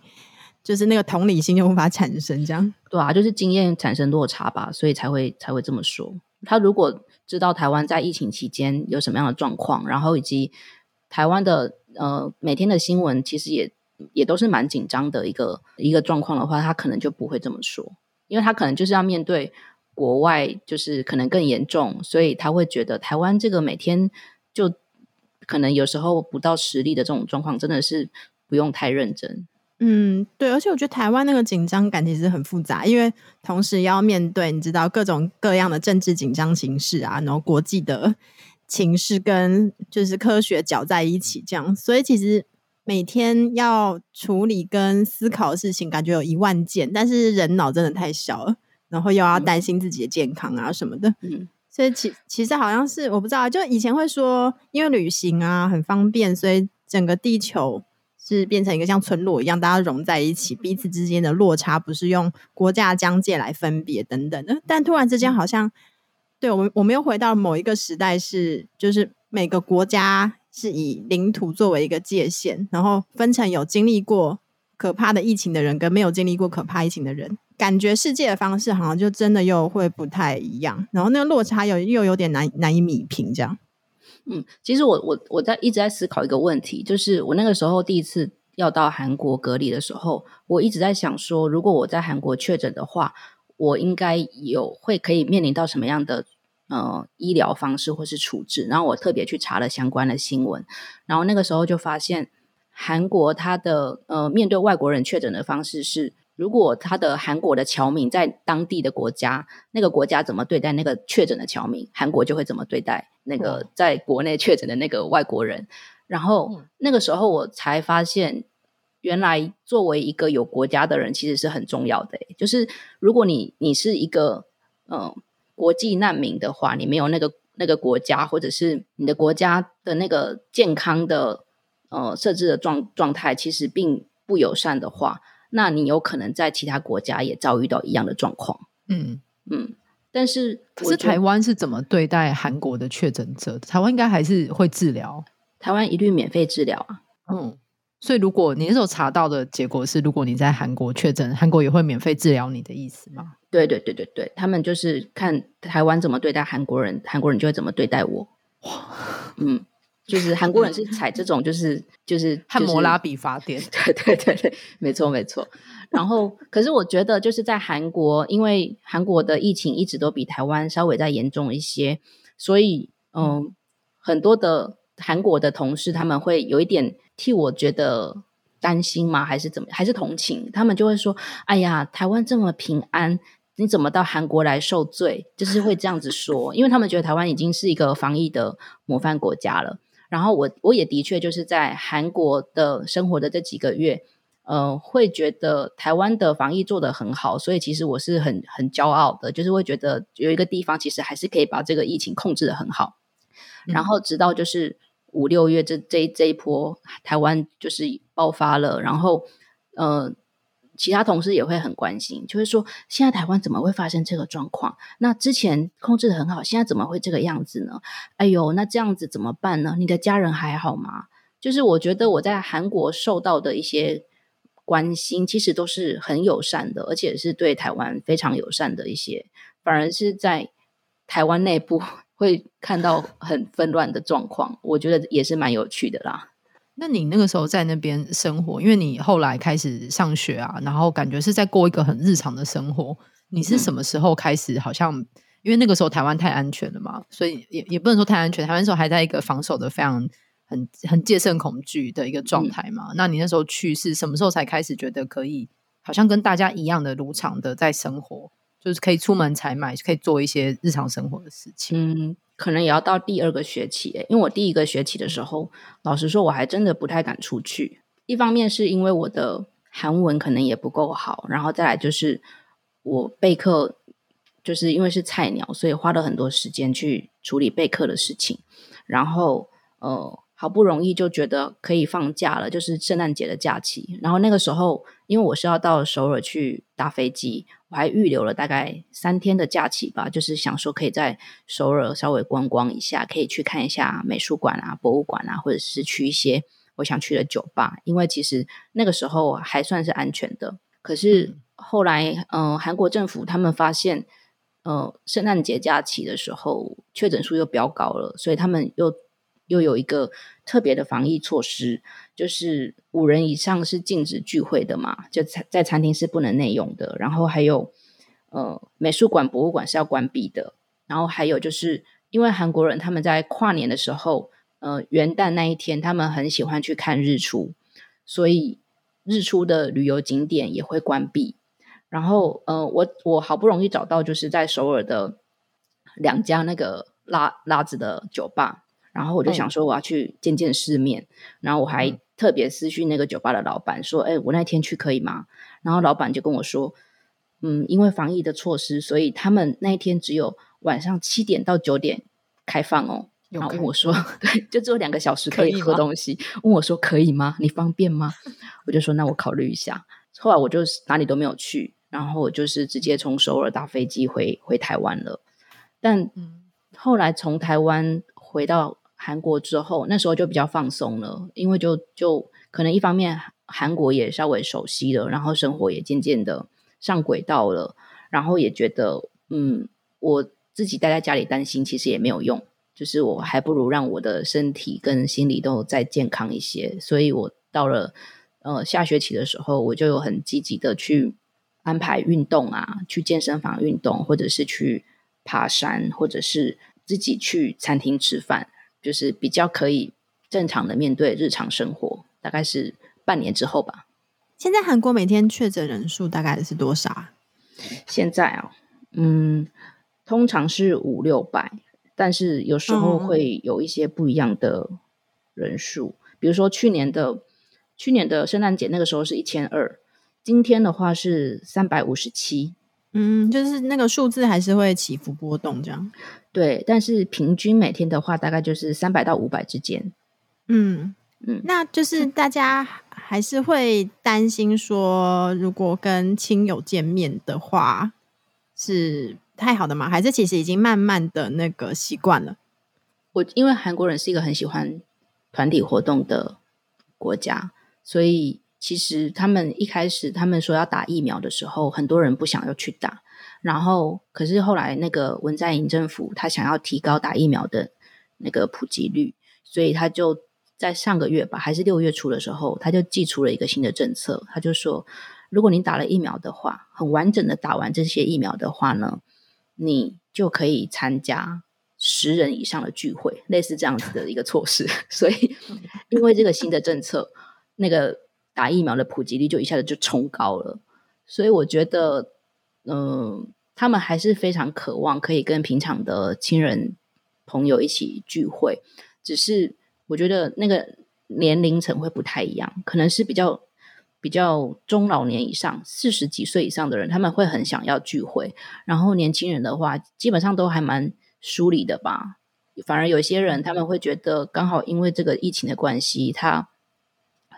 就是那个同理心就无法产生，这样。对啊，就是经验产生落差吧，所以才会才会这么说。他如果。知道台湾在疫情期间有什么样的状况，然后以及台湾的呃每天的新闻，其实也也都是蛮紧张的一个一个状况的话，他可能就不会这么说，因为他可能就是要面对国外，就是可能更严重，所以他会觉得台湾这个每天就可能有时候不到实力的这种状况，真的是不用太认真。嗯，对，而且我觉得台湾那个紧张感其实很复杂，因为同时要面对你知道各种各样的政治紧张形势啊，然后国际的 <laughs> 情势跟就是科学搅在一起这样，所以其实每天要处理跟思考的事情，感觉有一万件，但是人脑真的太小了，然后又要担心自己的健康啊什么的。嗯，所以其其实好像是我不知道，就以前会说，因为旅行啊很方便，所以整个地球是变成一个像村落一样，大家融在一起，彼此之间的落差不是用国家疆界来分别等等的。但突然之间，好像对我们我们又回到某一个时代是，是就是每个国家。是以领土作为一个界限，然后分成有经历过可怕的疫情的人跟没有经历过可怕疫情的人，感觉世界的方式好像就真的又会不太一样，然后那个落差又又有点难难以弭平，这样。嗯，其实我我我在一直在思考一个问题，就是我那个时候第一次要到韩国隔离的时候，我一直在想说，如果我在韩国确诊的话，我应该有会可以面临到什么样的？呃，医疗方式或是处置，然后我特别去查了相关的新闻，然后那个时候就发现，韩国它的呃面对外国人确诊的方式是，如果他的韩国的侨民在当地的国家，那个国家怎么对待那个确诊的侨民，韩国就会怎么对待那个在国内确诊的那个外国人。然后那个时候我才发现，原来作为一个有国家的人，其实是很重要的。就是如果你你是一个嗯。呃国际难民的话，你没有那个那个国家，或者是你的国家的那个健康的呃设置的状状态，其实并不友善的话，那你有可能在其他国家也遭遇到一样的状况。嗯嗯，但是可是台湾是怎么对待韩国的确诊者？台湾应该还是会治疗，台湾一律免费治疗啊。嗯。所以，如果你那时候查到的结果是，如果你在韩国确诊，韩国也会免费治疗你的意思吗？对对对对对，他们就是看台湾怎么对待韩国人，韩国人就会怎么对待我。哇，嗯，就是韩国人是采这种，就是就是汉摩拉比法典。对对对对，没错没错。然后，可是我觉得就是在韩国，因为韩国的疫情一直都比台湾稍微再严重一些，所以嗯，嗯，很多的韩国的同事他们会有一点。替我觉得担心吗？还是怎么？还是同情？他们就会说：“哎呀，台湾这么平安，你怎么到韩国来受罪？”就是会这样子说，因为他们觉得台湾已经是一个防疫的模范国家了。然后我我也的确就是在韩国的生活的这几个月，呃，会觉得台湾的防疫做得很好，所以其实我是很很骄傲的，就是会觉得有一个地方其实还是可以把这个疫情控制的很好。嗯、然后直到就是。五六月这这这一波，台湾就是爆发了，然后呃，其他同事也会很关心，就是说现在台湾怎么会发生这个状况？那之前控制得很好，现在怎么会这个样子呢？哎呦，那这样子怎么办呢？你的家人还好吗？就是我觉得我在韩国受到的一些关心，其实都是很友善的，而且是对台湾非常友善的一些，反而是在台湾内部。<laughs> 会看到很纷乱的状况，我觉得也是蛮有趣的啦。那你那个时候在那边生活，因为你后来开始上学啊，然后感觉是在过一个很日常的生活。你是什么时候开始？好像、嗯、因为那个时候台湾太安全了嘛，所以也也不能说太安全。台湾那时候还在一个防守的非常很很戒慎恐惧的一个状态嘛。嗯、那你那时候去是什么时候才开始觉得可以，好像跟大家一样的如常的在生活？就是可以出门采买，可以做一些日常生活的事情。嗯，可能也要到第二个学期，因为我第一个学期的时候，老实说，我还真的不太敢出去。一方面是因为我的韩文可能也不够好，然后再来就是我备课，就是因为是菜鸟，所以花了很多时间去处理备课的事情。然后，呃。好不容易就觉得可以放假了，就是圣诞节的假期。然后那个时候，因为我是要到首尔去搭飞机，我还预留了大概三天的假期吧，就是想说可以在首尔稍微观光一下，可以去看一下美术馆啊、博物馆啊，或者是去一些我想去的酒吧。因为其实那个时候还算是安全的。可是后来，嗯、呃，韩国政府他们发现，呃，圣诞节假期的时候确诊数又飙高了，所以他们又。又有一个特别的防疫措施，就是五人以上是禁止聚会的嘛，就在在餐厅是不能内用的。然后还有，呃，美术馆、博物馆是要关闭的。然后还有就是，因为韩国人他们在跨年的时候，呃，元旦那一天他们很喜欢去看日出，所以日出的旅游景点也会关闭。然后，呃，我我好不容易找到就是在首尔的两家那个拉拉子的酒吧。然后我就想说我要去见见世面，嗯、然后我还特别私讯那个酒吧的老板说：“哎，我那天去可以吗？”然后老板就跟我说：“嗯，因为防疫的措施，所以他们那一天只有晚上七点到九点开放哦。”然后问我说：“对，就只有两个小时可以喝东西。”问我说：“可以吗？你方便吗？”我就说：“那我考虑一下。”后来我就哪里都没有去，然后我就是直接从首尔搭飞机回回台湾了。但后来从台湾回到韩国之后，那时候就比较放松了，因为就就可能一方面韩国也稍微熟悉了，然后生活也渐渐的上轨道了，然后也觉得嗯，我自己待在家里担心其实也没有用。就是我还不如让我的身体跟心理都再健康一些，所以我到了呃下学期的时候，我就有很积极的去安排运动啊，去健身房运动，或者是去爬山，或者是自己去餐厅吃饭，就是比较可以正常的面对日常生活。大概是半年之后吧。现在韩国每天确诊人数大概是多少？现在啊，嗯，通常是五六百。但是有时候会有一些不一样的人数，嗯、比如说去年的去年的圣诞节那个时候是一千二，今天的话是三百五十七。嗯，就是那个数字还是会起伏波动这样。对，但是平均每天的话大概就是三百到五百之间。嗯嗯，那就是大家还是会担心说，如果跟亲友见面的话是。太好的吗？还是其实已经慢慢的那个习惯了？我因为韩国人是一个很喜欢团体活动的国家，所以其实他们一开始他们说要打疫苗的时候，很多人不想要去打。然后，可是后来那个文在寅政府他想要提高打疫苗的那个普及率，所以他就在上个月吧，还是六月初的时候，他就寄出了一个新的政策，他就说，如果你打了疫苗的话，很完整的打完这些疫苗的话呢，你就可以参加十人以上的聚会，类似这样子的一个措施。<laughs> 所以，因为这个新的政策，那个打疫苗的普及率就一下子就冲高了。所以，我觉得，嗯、他们还是非常渴望可以跟平常的亲人朋友一起聚会。只是，我觉得那个年龄层会不太一样，可能是比较。比较中老年以上，四十几岁以上的人，他们会很想要聚会。然后年轻人的话，基本上都还蛮疏离的吧。反而有些人，他们会觉得刚好因为这个疫情的关系，他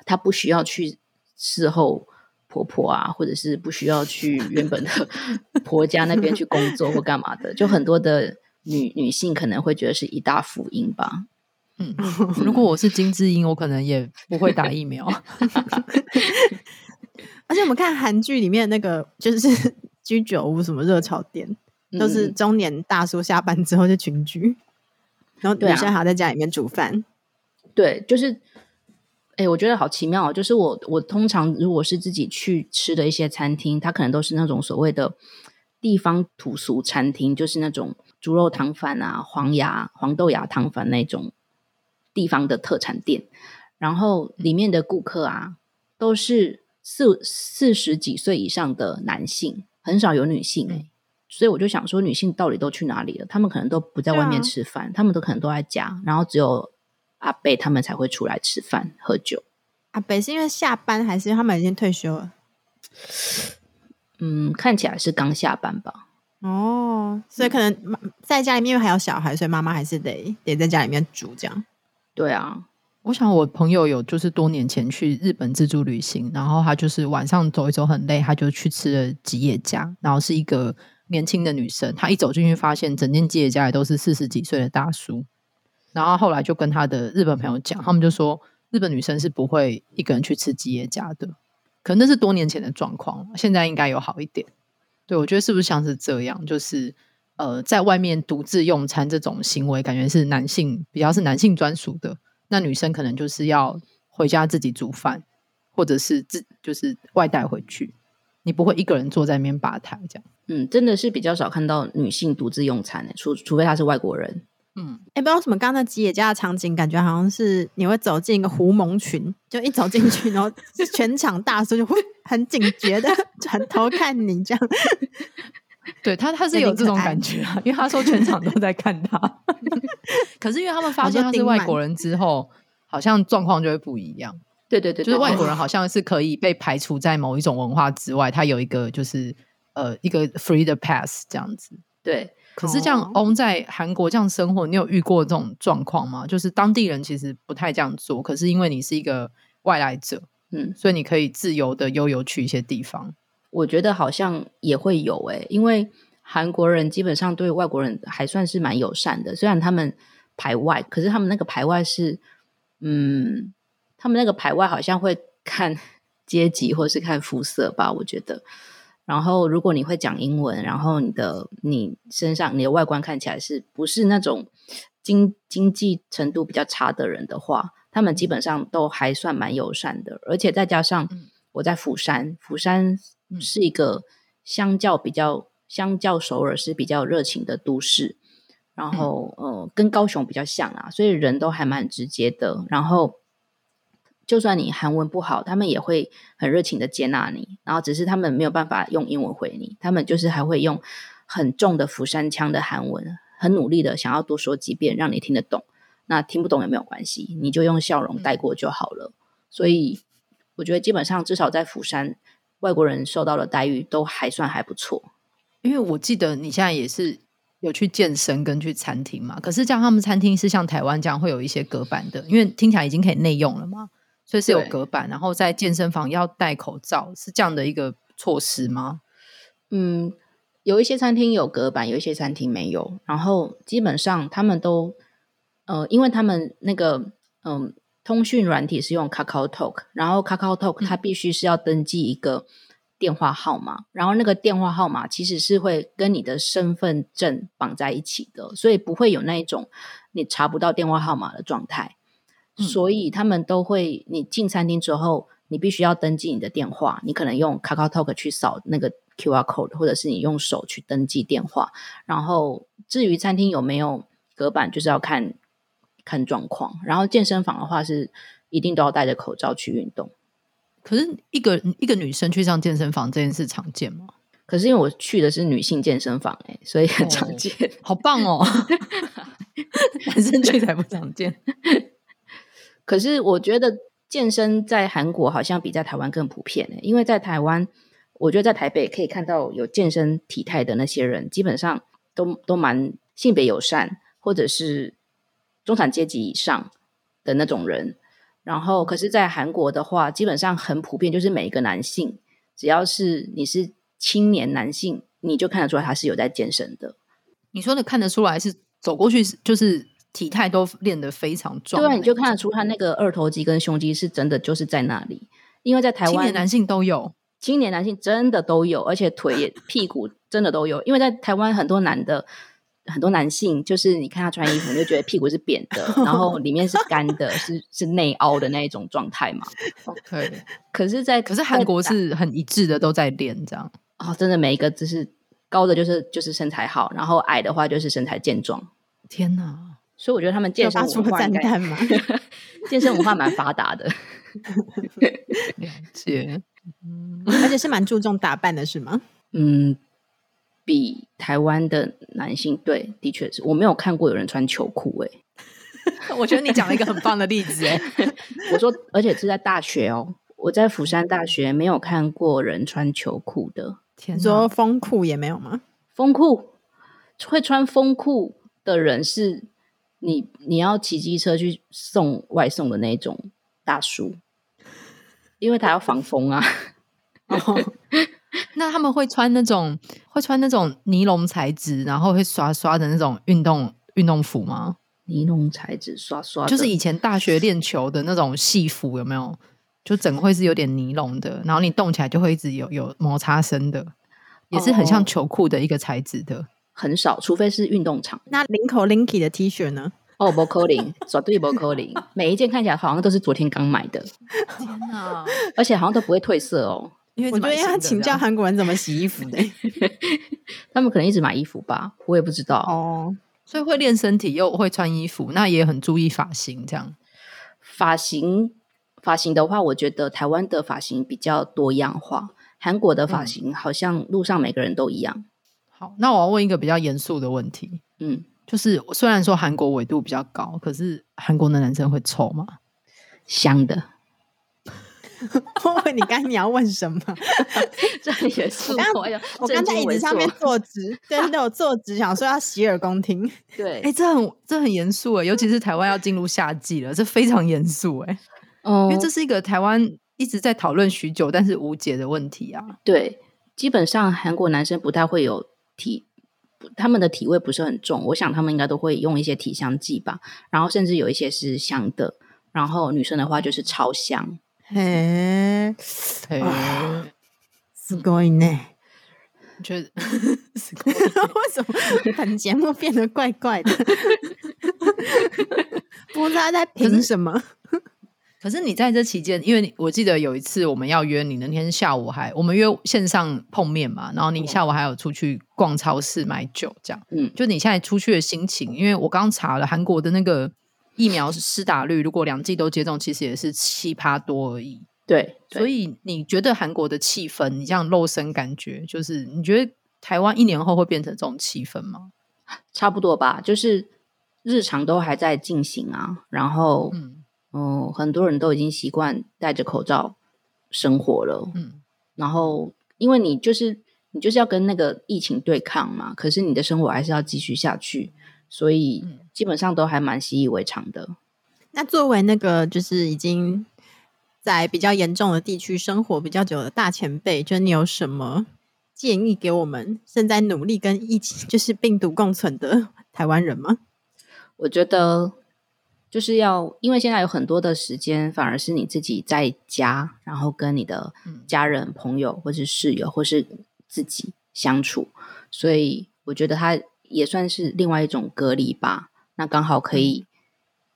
他不需要去伺候婆婆啊，或者是不需要去原本的 <laughs> 婆家那边去工作或干嘛的。就很多的女女性可能会觉得是一大福音吧。嗯，<laughs> 如果我是金智英，我可能也不会打疫苗。<laughs> 而且我们看韩剧里面那个，就是居酒屋什么热炒店，都是中年大叔下班之后就群居，然后女生还在家里面煮饭。对，就是，哎、欸，我觉得好奇妙哦。就是我，我通常如果是自己去吃的一些餐厅，它可能都是那种所谓的地方土俗餐厅，就是那种猪肉汤饭啊、黄芽黄豆芽汤饭那种。地方的特产店，然后里面的顾客啊，都是四四十几岁以上的男性，很少有女性哎、欸，所以我就想说，女性到底都去哪里了？他们可能都不在外面吃饭，啊、他们都可能都在家，然后只有阿贝他们才会出来吃饭喝酒。阿北是因为下班，还是他们已经退休了？嗯，看起来是刚下班吧。哦，所以可能在家里面因为还有小孩，所以妈妈还是得得在家里面煮这样。对啊，我想我朋友有就是多年前去日本自助旅行，然后他就是晚上走一走很累，他就去吃了吉野家，然后是一个年轻的女生，她一走进去发现整间吉野家也都是四十几岁的大叔，然后后来就跟他的日本朋友讲，他们就说日本女生是不会一个人去吃吉野家的，可能那是多年前的状况，现在应该有好一点。对，我觉得是不是像是这样，就是。呃，在外面独自用餐这种行为，感觉是男性比较是男性专属的。那女生可能就是要回家自己煮饭，或者是自就是外带回去。你不会一个人坐在那边吧台这样。嗯，真的是比较少看到女性独自用餐，除除非她是外国人。嗯，哎、欸，不知道什么，刚刚那吉野家的场景，感觉好像是你会走进一个狐獴群，就一走进去，然后全场大叔就会 <laughs> 很警觉的 <laughs> 转头看你这样。对他，他是有这种感觉啊，因为他说全场都在看他。<laughs> 可是因为他们发现他是外国人之后，好像状况就会不一样。对对对，就是外国人好像是可以被排除在某一种文化之外，他有一个就是呃一个 free the pass 这样子。对，可是这样翁在韩国这样生活，你有遇过这种状况吗？就是当地人其实不太这样做，可是因为你是一个外来者，嗯，所以你可以自由的悠游去一些地方。我觉得好像也会有诶、欸，因为韩国人基本上对外国人还算是蛮友善的，虽然他们排外，可是他们那个排外是，嗯，他们那个排外好像会看 <laughs> 阶级或是看肤色吧，我觉得。然后如果你会讲英文，然后你的你身上你的外观看起来是不是那种经经济程度比较差的人的话，他们基本上都还算蛮友善的，而且再加上我在釜山，釜山。是一个相较比较，相较首尔是比较热情的都市，然后呃，跟高雄比较像啊，所以人都还蛮直接的。然后就算你韩文不好，他们也会很热情的接纳你。然后只是他们没有办法用英文回你，他们就是还会用很重的釜山腔的韩文，很努力的想要多说几遍让你听得懂。那听不懂也没有关系，你就用笑容带过就好了。所以我觉得基本上至少在釜山。外国人受到的待遇都还算还不错，因为我记得你现在也是有去健身跟去餐厅嘛。可是这样他们餐厅是像台湾这样会有一些隔板的，因为听起来已经可以内用了嘛，所以是有隔板。然后在健身房要戴口罩，是这样的一个措施吗？嗯，有一些餐厅有隔板，有一些餐厅没有。然后基本上他们都，呃，因为他们那个，嗯。通讯软体是用 KakaoTalk，然后 KakaoTalk 它必须是要登记一个电话号码，嗯、然后那个电话号码其实是会跟你的身份证绑在一起的，所以不会有那一种你查不到电话号码的状态。嗯、所以他们都会，你进餐厅之后，你必须要登记你的电话，你可能用 KakaoTalk 去扫那个 QR code，或者是你用手去登记电话。然后至于餐厅有没有隔板，就是要看。看状况，然后健身房的话是一定都要戴着口罩去运动。可是一个一个女生去上健身房这件事常见吗？可是因为我去的是女性健身房，欸，所以很常见。哦，好棒哦！<laughs> 男生去才不常见。可是我觉得健身在韩国好像比在台湾更普遍，欸，因为在台湾，我觉得在台北可以看到有健身体态的那些人，基本上都都蛮性别友善，或者是。中产阶级以上的那种人，然后可是，在韩国的话，基本上很普遍，就是每一个男性，只要是你是青年男性，你就看得出来他是有在健身的。你说的看得出来是走过去，就是体态都练得非常壮，对，你就看得出他那个二头肌跟胸肌是真的就是在那里。因为在台湾，青年男性都有，青年男性真的都有，而且腿也 <laughs> 屁股真的都有。因为在台湾很多男的。很多男性就是你看他穿衣服，你就觉得屁股是扁的，然后 <laughs> 里面是干的，是是内凹的那一种状态嘛。<laughs> OK，可是在，在可是韩国是很一致的，都在练这样。哦，真的每一个就是高的就是就是身材好，然后矮的话就是身材健壮。天哪！所以我觉得他们健身文化，<laughs> 健身文化蛮发达的。<laughs> 了解，嗯，而且是蛮注重打扮的，是吗？嗯。比台湾的男性，对，的确是我没有看过有人穿球裤哎。<laughs> 我觉得你讲了一个很棒的例子哎。我说，而且是在大学哦，我在釜山大学没有看过人穿球裤的。天哪，说风裤也没有吗？风裤会穿风裤的人是你，你要骑机车去送外送的那种大叔，因为他要防风啊。<laughs> 哦那他们会穿那种会穿那种尼龙材质，然后会刷刷的那种运动运动服吗？尼龙材质刷刷，就是以前大学练球的那种戏服，有没有？就整个会是有点尼龙的，然后你动起来就会一直有有摩擦声的，也是很像球裤的一个材质的。很少，除非是运动场。那领口 Linky 的 T 恤呢？哦，不可能，绝对不可零。每一件看起来好像都是昨天刚买的，<laughs> 天哪！而且好像都不会褪色哦。我觉得要请教韩国人怎么洗衣服的，<laughs> 他们可能一直买衣服吧，我也不知道哦。所以会练身体又会穿衣服，那也很注意发型。这样发型发型的话，我觉得台湾的发型比较多样化，韩国的发型好像路上每个人都一样。嗯、好，那我要问一个比较严肃的问题，嗯，就是虽然说韩国纬度比较高，可是韩国的男生会臭吗？香的。<laughs> 我问你刚才你要问什么？<laughs> 这也是我要我刚在椅子上面坐直，对对，我坐直，想说要洗耳恭听。<laughs> 对，哎，这很这很严肃哎，尤其是台湾要进入夏季了，这非常严肃哎。哦，因为这是一个台湾一直在讨论许久，但是无解的问题啊。对，基本上韩国男生不太会有体，他们的体味不是很重，我想他们应该都会用一些体香剂吧，然后甚至有一些是香的。然后女生的话就是超香，嘿，嘿，すごいね。觉得<laughs> 为什么本节目变得怪怪的？<laughs> 不知道在凭什么？ 可是你在这期间，因为我记得有一次我们要约你，那天下午还我们约线上碰面嘛，然后你下午还有出去逛超市买酒，这样，嗯，就你现在出去的心情，因为我刚查了韩国的那个。疫苗施打率，如果两剂都接种，其实也是七趴多而已。对，所以你觉得韩国的气氛，你这样肉身感觉，就是你觉得台湾一年后会变成这种气氛吗？差不多吧，就是日常都还在进行啊，然后嗯，嗯，很多人都已经习惯戴着口罩生活了，嗯，然后因为你就是你就是要跟那个疫情对抗嘛，可是你的生活还是要继续下去。所以基本上都还蛮习以为常的。那作为那个就是已经在比较严重的地区生活比较久的大前辈，就你有什么建议给我们正在努力跟疫情就是病毒共存的台湾人吗？我觉得就是要，因为现在有很多的时间，反而是你自己在家，然后跟你的家人、朋友，或是室友，或是自己相处。所以我觉得他。也算是另外一种隔离吧。那刚好可以，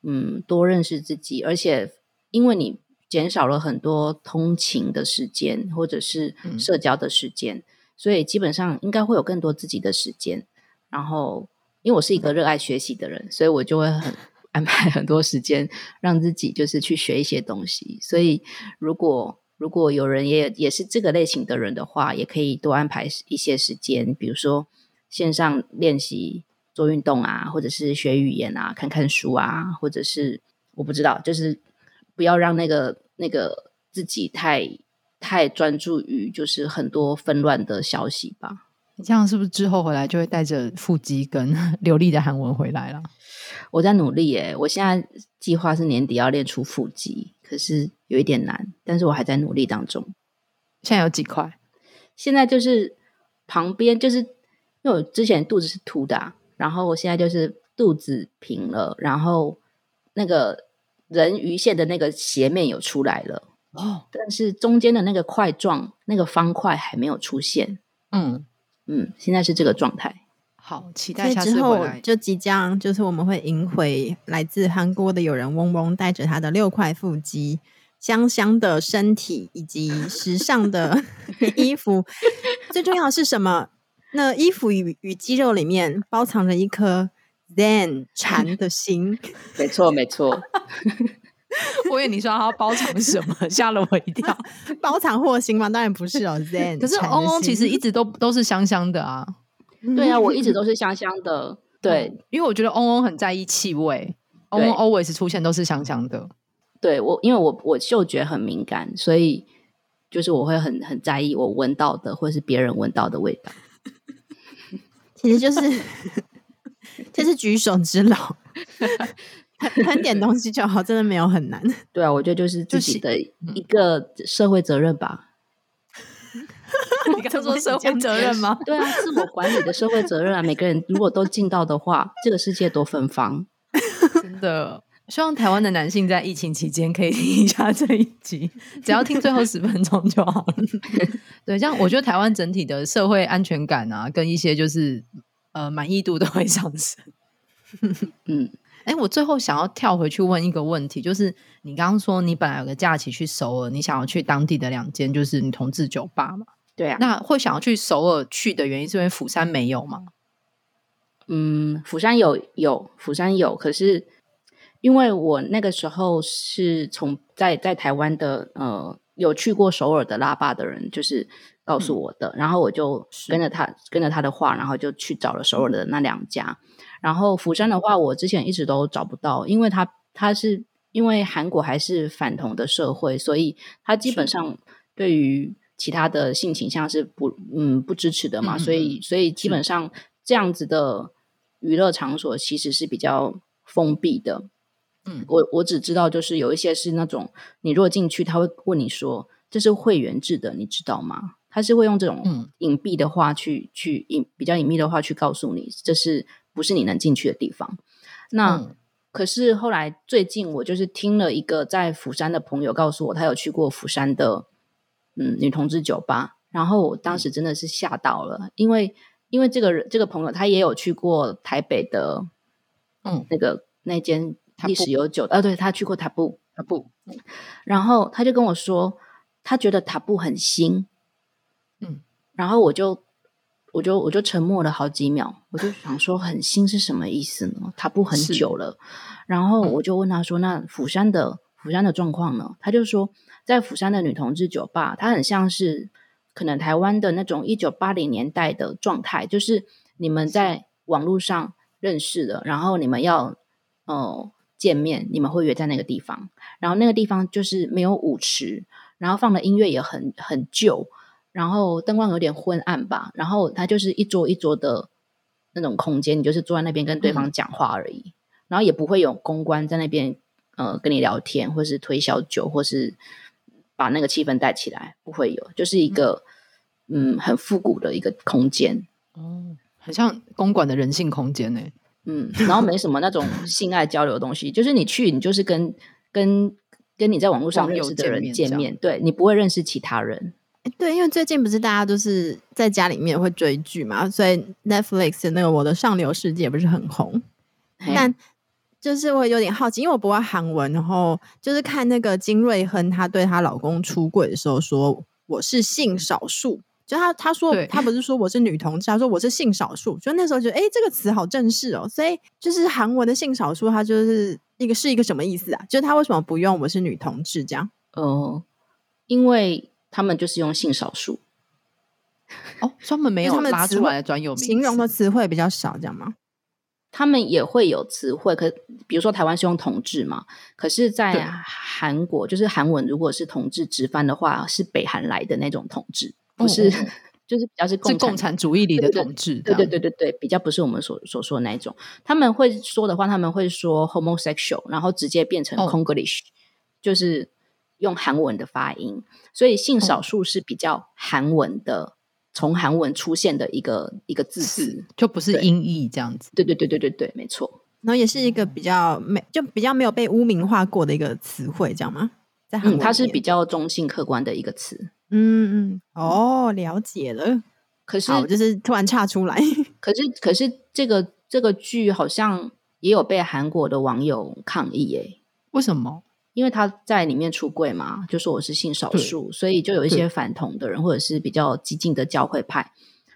嗯，多认识自己，而且因为你减少了很多通勤的时间或者是社交的时间，嗯，所以基本上应该会有更多自己的时间。然后，因为我是一个热爱学习的人，所以我就会很安排很多时间让自己就是去学一些东西。所以，如果如果有人也也是这个类型的人的话，也可以多安排一些时间，比如说。线上练习做运动啊，或者是学语言啊，看看书啊，或者是我不知道，就是不要让那个那个自己太太专注于就是很多纷乱的消息吧。你这样是不是之后回来就会带着腹肌跟 <laughs> 流利的韩文回来了？我在努力耶，我现在计划是年底要练出腹肌，可是有一点难，但是我还在努力当中。现在有几块？现在就是旁边就是。因为我之前肚子是凸的啊，然后我现在就是肚子平了，然后那个人鱼线的那个斜面有出来了哦，但是中间的那个块状那个方块还没有出现。嗯嗯，现在是这个状态。好，期待下次回来。就即将就是我们会迎回来自韩国的友人嗡嗡，带着他的六块腹肌、香香的身体以及时尚的 <laughs> 衣服。<laughs> 最重要的是什么？那衣服与与肌肉里面包藏着一颗 Zen 禅的心，没 <laughs> 错没错。<laughs> 我以为你说他要包藏什么，<laughs> 吓了我一跳。<laughs> 包藏祸心吗？当然不是哦，Zen。可是嗡嗡其实一直都都是香香的啊。对啊，我一直都是香香的。对，嗯、因为我觉得嗡嗡很在意气味，嗡嗡 always 出现都是香香的。对我，因为我我嗅觉很敏感，所以就是我会很很在意我闻到的或是别人闻到的味道。其实就是，这是举手之劳，喷点东西就好，真的没有很难。<laughs> 对啊，我觉得就是自己的一个社会责任吧。<laughs> 你刚说社会责任吗？<laughs> 对啊，自我管理的社会责任啊，每个人如果都尽到的话，这个世界多芬芳。真的，希望台湾的男性在疫情期间可以听一下这一集，只要听最后十分钟就好了。对，这样我觉得台湾整体的社会安全感啊，跟一些就是呃满意度都会上升。嗯，哎、欸，我最后想要跳回去问一个问题，就是你刚刚说你本来有个假期去首尔，你想要去当地的两间就是女同志酒吧嘛？对啊。那会想要去首尔去的原因是因为釜山没有吗？嗯，釜山有有，釜山有，可是因为我那个时候是从在在台湾的呃。有去过首尔的拉霸的人，就是告诉我的，嗯、然后我就跟着他跟着他的话，然后就去找了首尔的那两家。然后釜山的话，我之前一直都找不到，因为它它是因为韩国还是反同的社会，所以它基本上对于其他的性倾向是不嗯不支持的嘛，嗯、所以所以基本上这样子的娱乐场所其实是比较封闭的。嗯，我我只知道就是有一些是那种你如果进去，他会问你说这是会员制的，你知道吗？他是会用这种隐蔽的话去、嗯、去隐比较隐秘的话去告诉你，这是不是你能进去的地方？那。嗯可是后来最近我就是听了一个在釜山的朋友告诉我，他有去过釜山的嗯女同志酒吧，然后我当时真的是吓到了，因为因为这个人这个朋友他也有去过台北的嗯那个那间历史悠久的啊，对，他去过塔布塔布，然后他就跟我说他觉得塔布很新，嗯，然后我就。我就我就沉默了好几秒，我就想说很新是什么意思呢？他不很久了，然后我就问他说：“那釜山的釜山的状况呢？”他就说，在釜山的女同志酒吧，它很像是可能台湾的那种一九八零年代的状态，就是你们在网络上认识的，然后你们要呃见面，你们会约在那个地方，然后那个地方就是没有舞池，然后放的音乐也很很旧。然后灯光有点昏暗吧，然后它就是一桌一桌的那种空间，你就是坐在那边跟对方讲话而已，嗯、然后也不会有公关在那边呃跟你聊天，或是推销酒，或是把那个气氛带起来，不会有，就是一个嗯，嗯很复古的一个空间。哦，很像公馆的人性空间呢，嗯，然后没什么那种 <laughs> 性爱交流的东西，就是你去，你就是跟跟跟你在网络上认识的人见面，见面对你不会认识其他人。对，因为最近不是大家都是在家里面会追剧嘛，所以 Netflix 那个《我的上流世界》不是很红。但就是我有点好奇，因为我不会韩文，然后就是看那个金瑞亨她对她老公出轨的时候说我是性少数，就她她说她不是说我是女同志，她说我是性少数，就那时候觉得哎这个词好正式哦，所以就是韩文的性少数，它就是一个是一个什么意思啊？就是她为什么不用我是女同志这样？哦，因为。他们就是用性少数哦，专门没有拉出来的专有名词，形容的词汇比较少，这样吗？他们也会有词汇，可比如说台湾是用同志嘛，可是，在韩国就是韩文，如果是同志直翻的话，是北韩来的那种同志，不是，哦、<laughs> 就是比较是共产，共产主义里的同志，对对对对对，比较不是我们所所说的那种。他们会说的话，他们会说 homosexual，然后直接变成 Konglish，、哦、就是。用韩文的发音，所以性少数是比较韩文的，从、嗯、韩文出现的一个一个字词，就不是音译这样子。对对对对对对，没错。然后也是一个比较没就比较没有被污名化过的一个词汇，这样吗？在韩文、嗯，它是比较中性客观的一个词。嗯嗯，哦，了解了。可是就是突然岔出来，<laughs> 可是可是这个这个剧好像也有被韩国的网友抗议耶？为什么？因为他在里面出柜嘛，就说我是性少数，所以就有一些反同的人，或者是比较激进的教会派，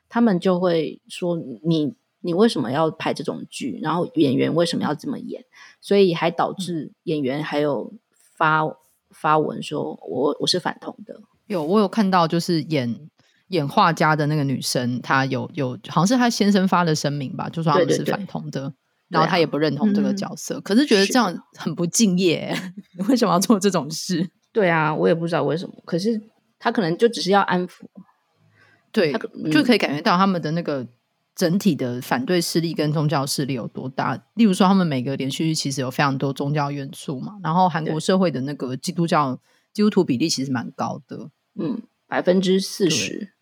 他们就会说你你为什么要拍这种剧？然后演员为什么要这么演？所以还导致演员还有发发文说我我是反同的。有我有看到，就是演演画家的那个女生，她有有好像是她先生发的声明吧，就说他们是反同的。对对对然后他也不认同这个角色，啊嗯、可是觉得这样很不敬业。你 <laughs> 为什么要做这种事？对啊，我也不知道为什么。可是他可能就只是要安抚，对，他就可以感觉到他们的那个整体的反对势力跟宗教势力有多大。例如说，他们每个连续剧其实有非常多宗教元素嘛。然后韩国社会的那个基督教基督徒比例其实蛮高的，嗯，百分之四十，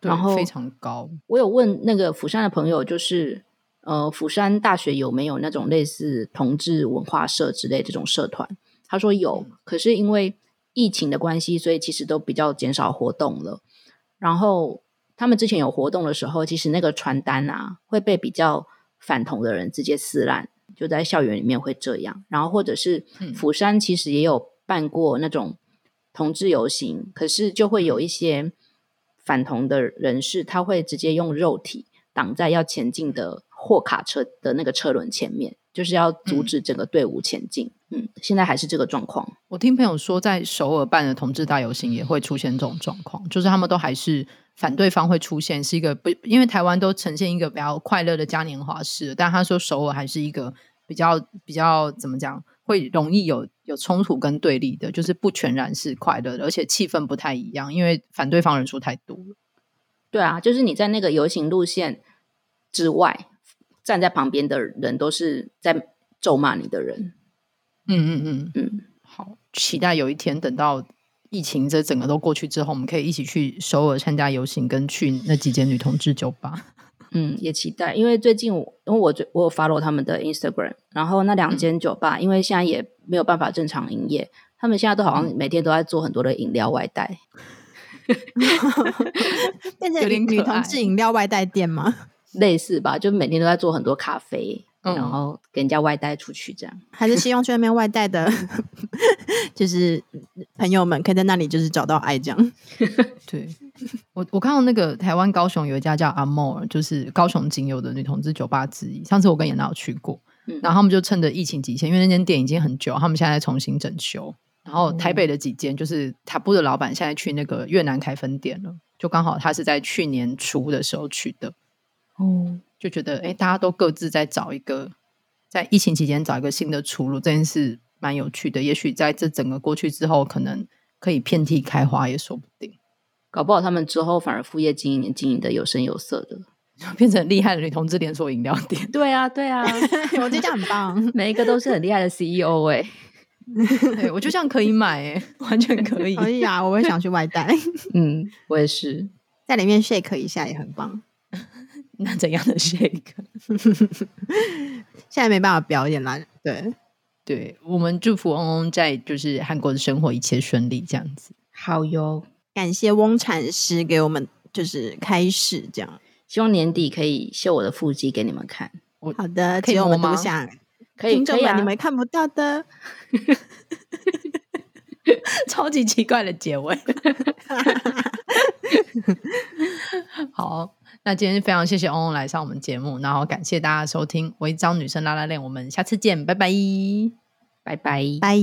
然后非常高。我有问那个釜山的朋友，就是。呃，釜山大学有没有那种类似同志文化社之类这种社团？他说有，可是因为疫情的关系，所以其实都比较减少活动了。然后他们之前有活动的时候，其实那个传单啊会被比较反同的人直接撕烂，就在校园里面会这样。然后或者是釜山其实也有办过那种同志游行，可是就会有一些反同的人士，他会直接用肉体挡在要前进的。货卡车的那个车轮前面，就是要阻止整个队伍前进。嗯，嗯，现在还是这个状况。我听朋友说，在首尔办的同志大游行也会出现这种状况，就是他们都还是反对方会出现，是一个不，因为台湾都呈现一个比较快乐的嘉年华式，但他说首尔还是一个比较比较怎么讲会容易有有冲突跟对立的，就是不全然是快乐的，而且气氛不太一样，因为反对方人数太多了。对啊，就是你在那个游行路线之外，站在旁边的人都是在咒骂你的人。嗯嗯嗯嗯，好，期待有一天等到疫情这整个都过去之后，我们可以一起去首尔参加游行，跟去那几间女同志酒吧。<laughs> 嗯，也期待，因为最近我因为我我有 follow 他们的 Instagram，然后那两间酒吧，嗯、因为现在也没有办法正常营业，他们现在都好像每天都在做很多的饮料外带，<laughs> 变成女同志饮料外带店吗？类似吧，就每天都在做很多咖啡。然后给人家外带出去，这样 <laughs> 还是希望去那边外带的，<laughs> 就是朋友们可以在那里就是找到爱，这样。<laughs> 对，我我看到那个台湾高雄有一家叫阿莫尔就是高雄仅有的女同志酒吧之一。上次我跟颜娜有去过，嗯、然后他们就趁着疫情期间，因为那间店已经很久，他们现在在重新整修。然后台北的几间，就是塔布的老板现在去那个越南开分店了，就刚好他是在去年初的时候去的。哦。就觉得，哎，大家都各自在找一个，在疫情期间找一个新的出路，这件事蛮有趣的。也许在这整个过去之后，可能可以遍地开花，也说不定。搞不好他们之后反而副业经营经营的有声有色的，<laughs> 变成厉害的女同志连锁饮料店。对啊，对啊，<laughs> 我觉得这样很棒。<laughs> 每一个都是很厉害的 CEO 哎、欸，我就这样可以买哎，完全可以。可以啊，我也想去外带。嗯，我也是，在里面 shake 一下也很棒。那怎样的 shake？现在没办法表演啦。对，对，我们祝福嗡嗡在就是韩国的生活一切顺利，这样子。好哟，感谢翁禅师给我们就是开始这样。希望年底可以秀我的腹肌给你们看。我好的，可以我们读下，可以，听众们、啊、你们看不到的，<laughs> 超级奇怪的结尾。<laughs> 好。那今天非常谢谢翁翁来上我们节目，然后感谢大家收听《违章女生拉拉链》，我们下次见，拜拜，拜拜，拜。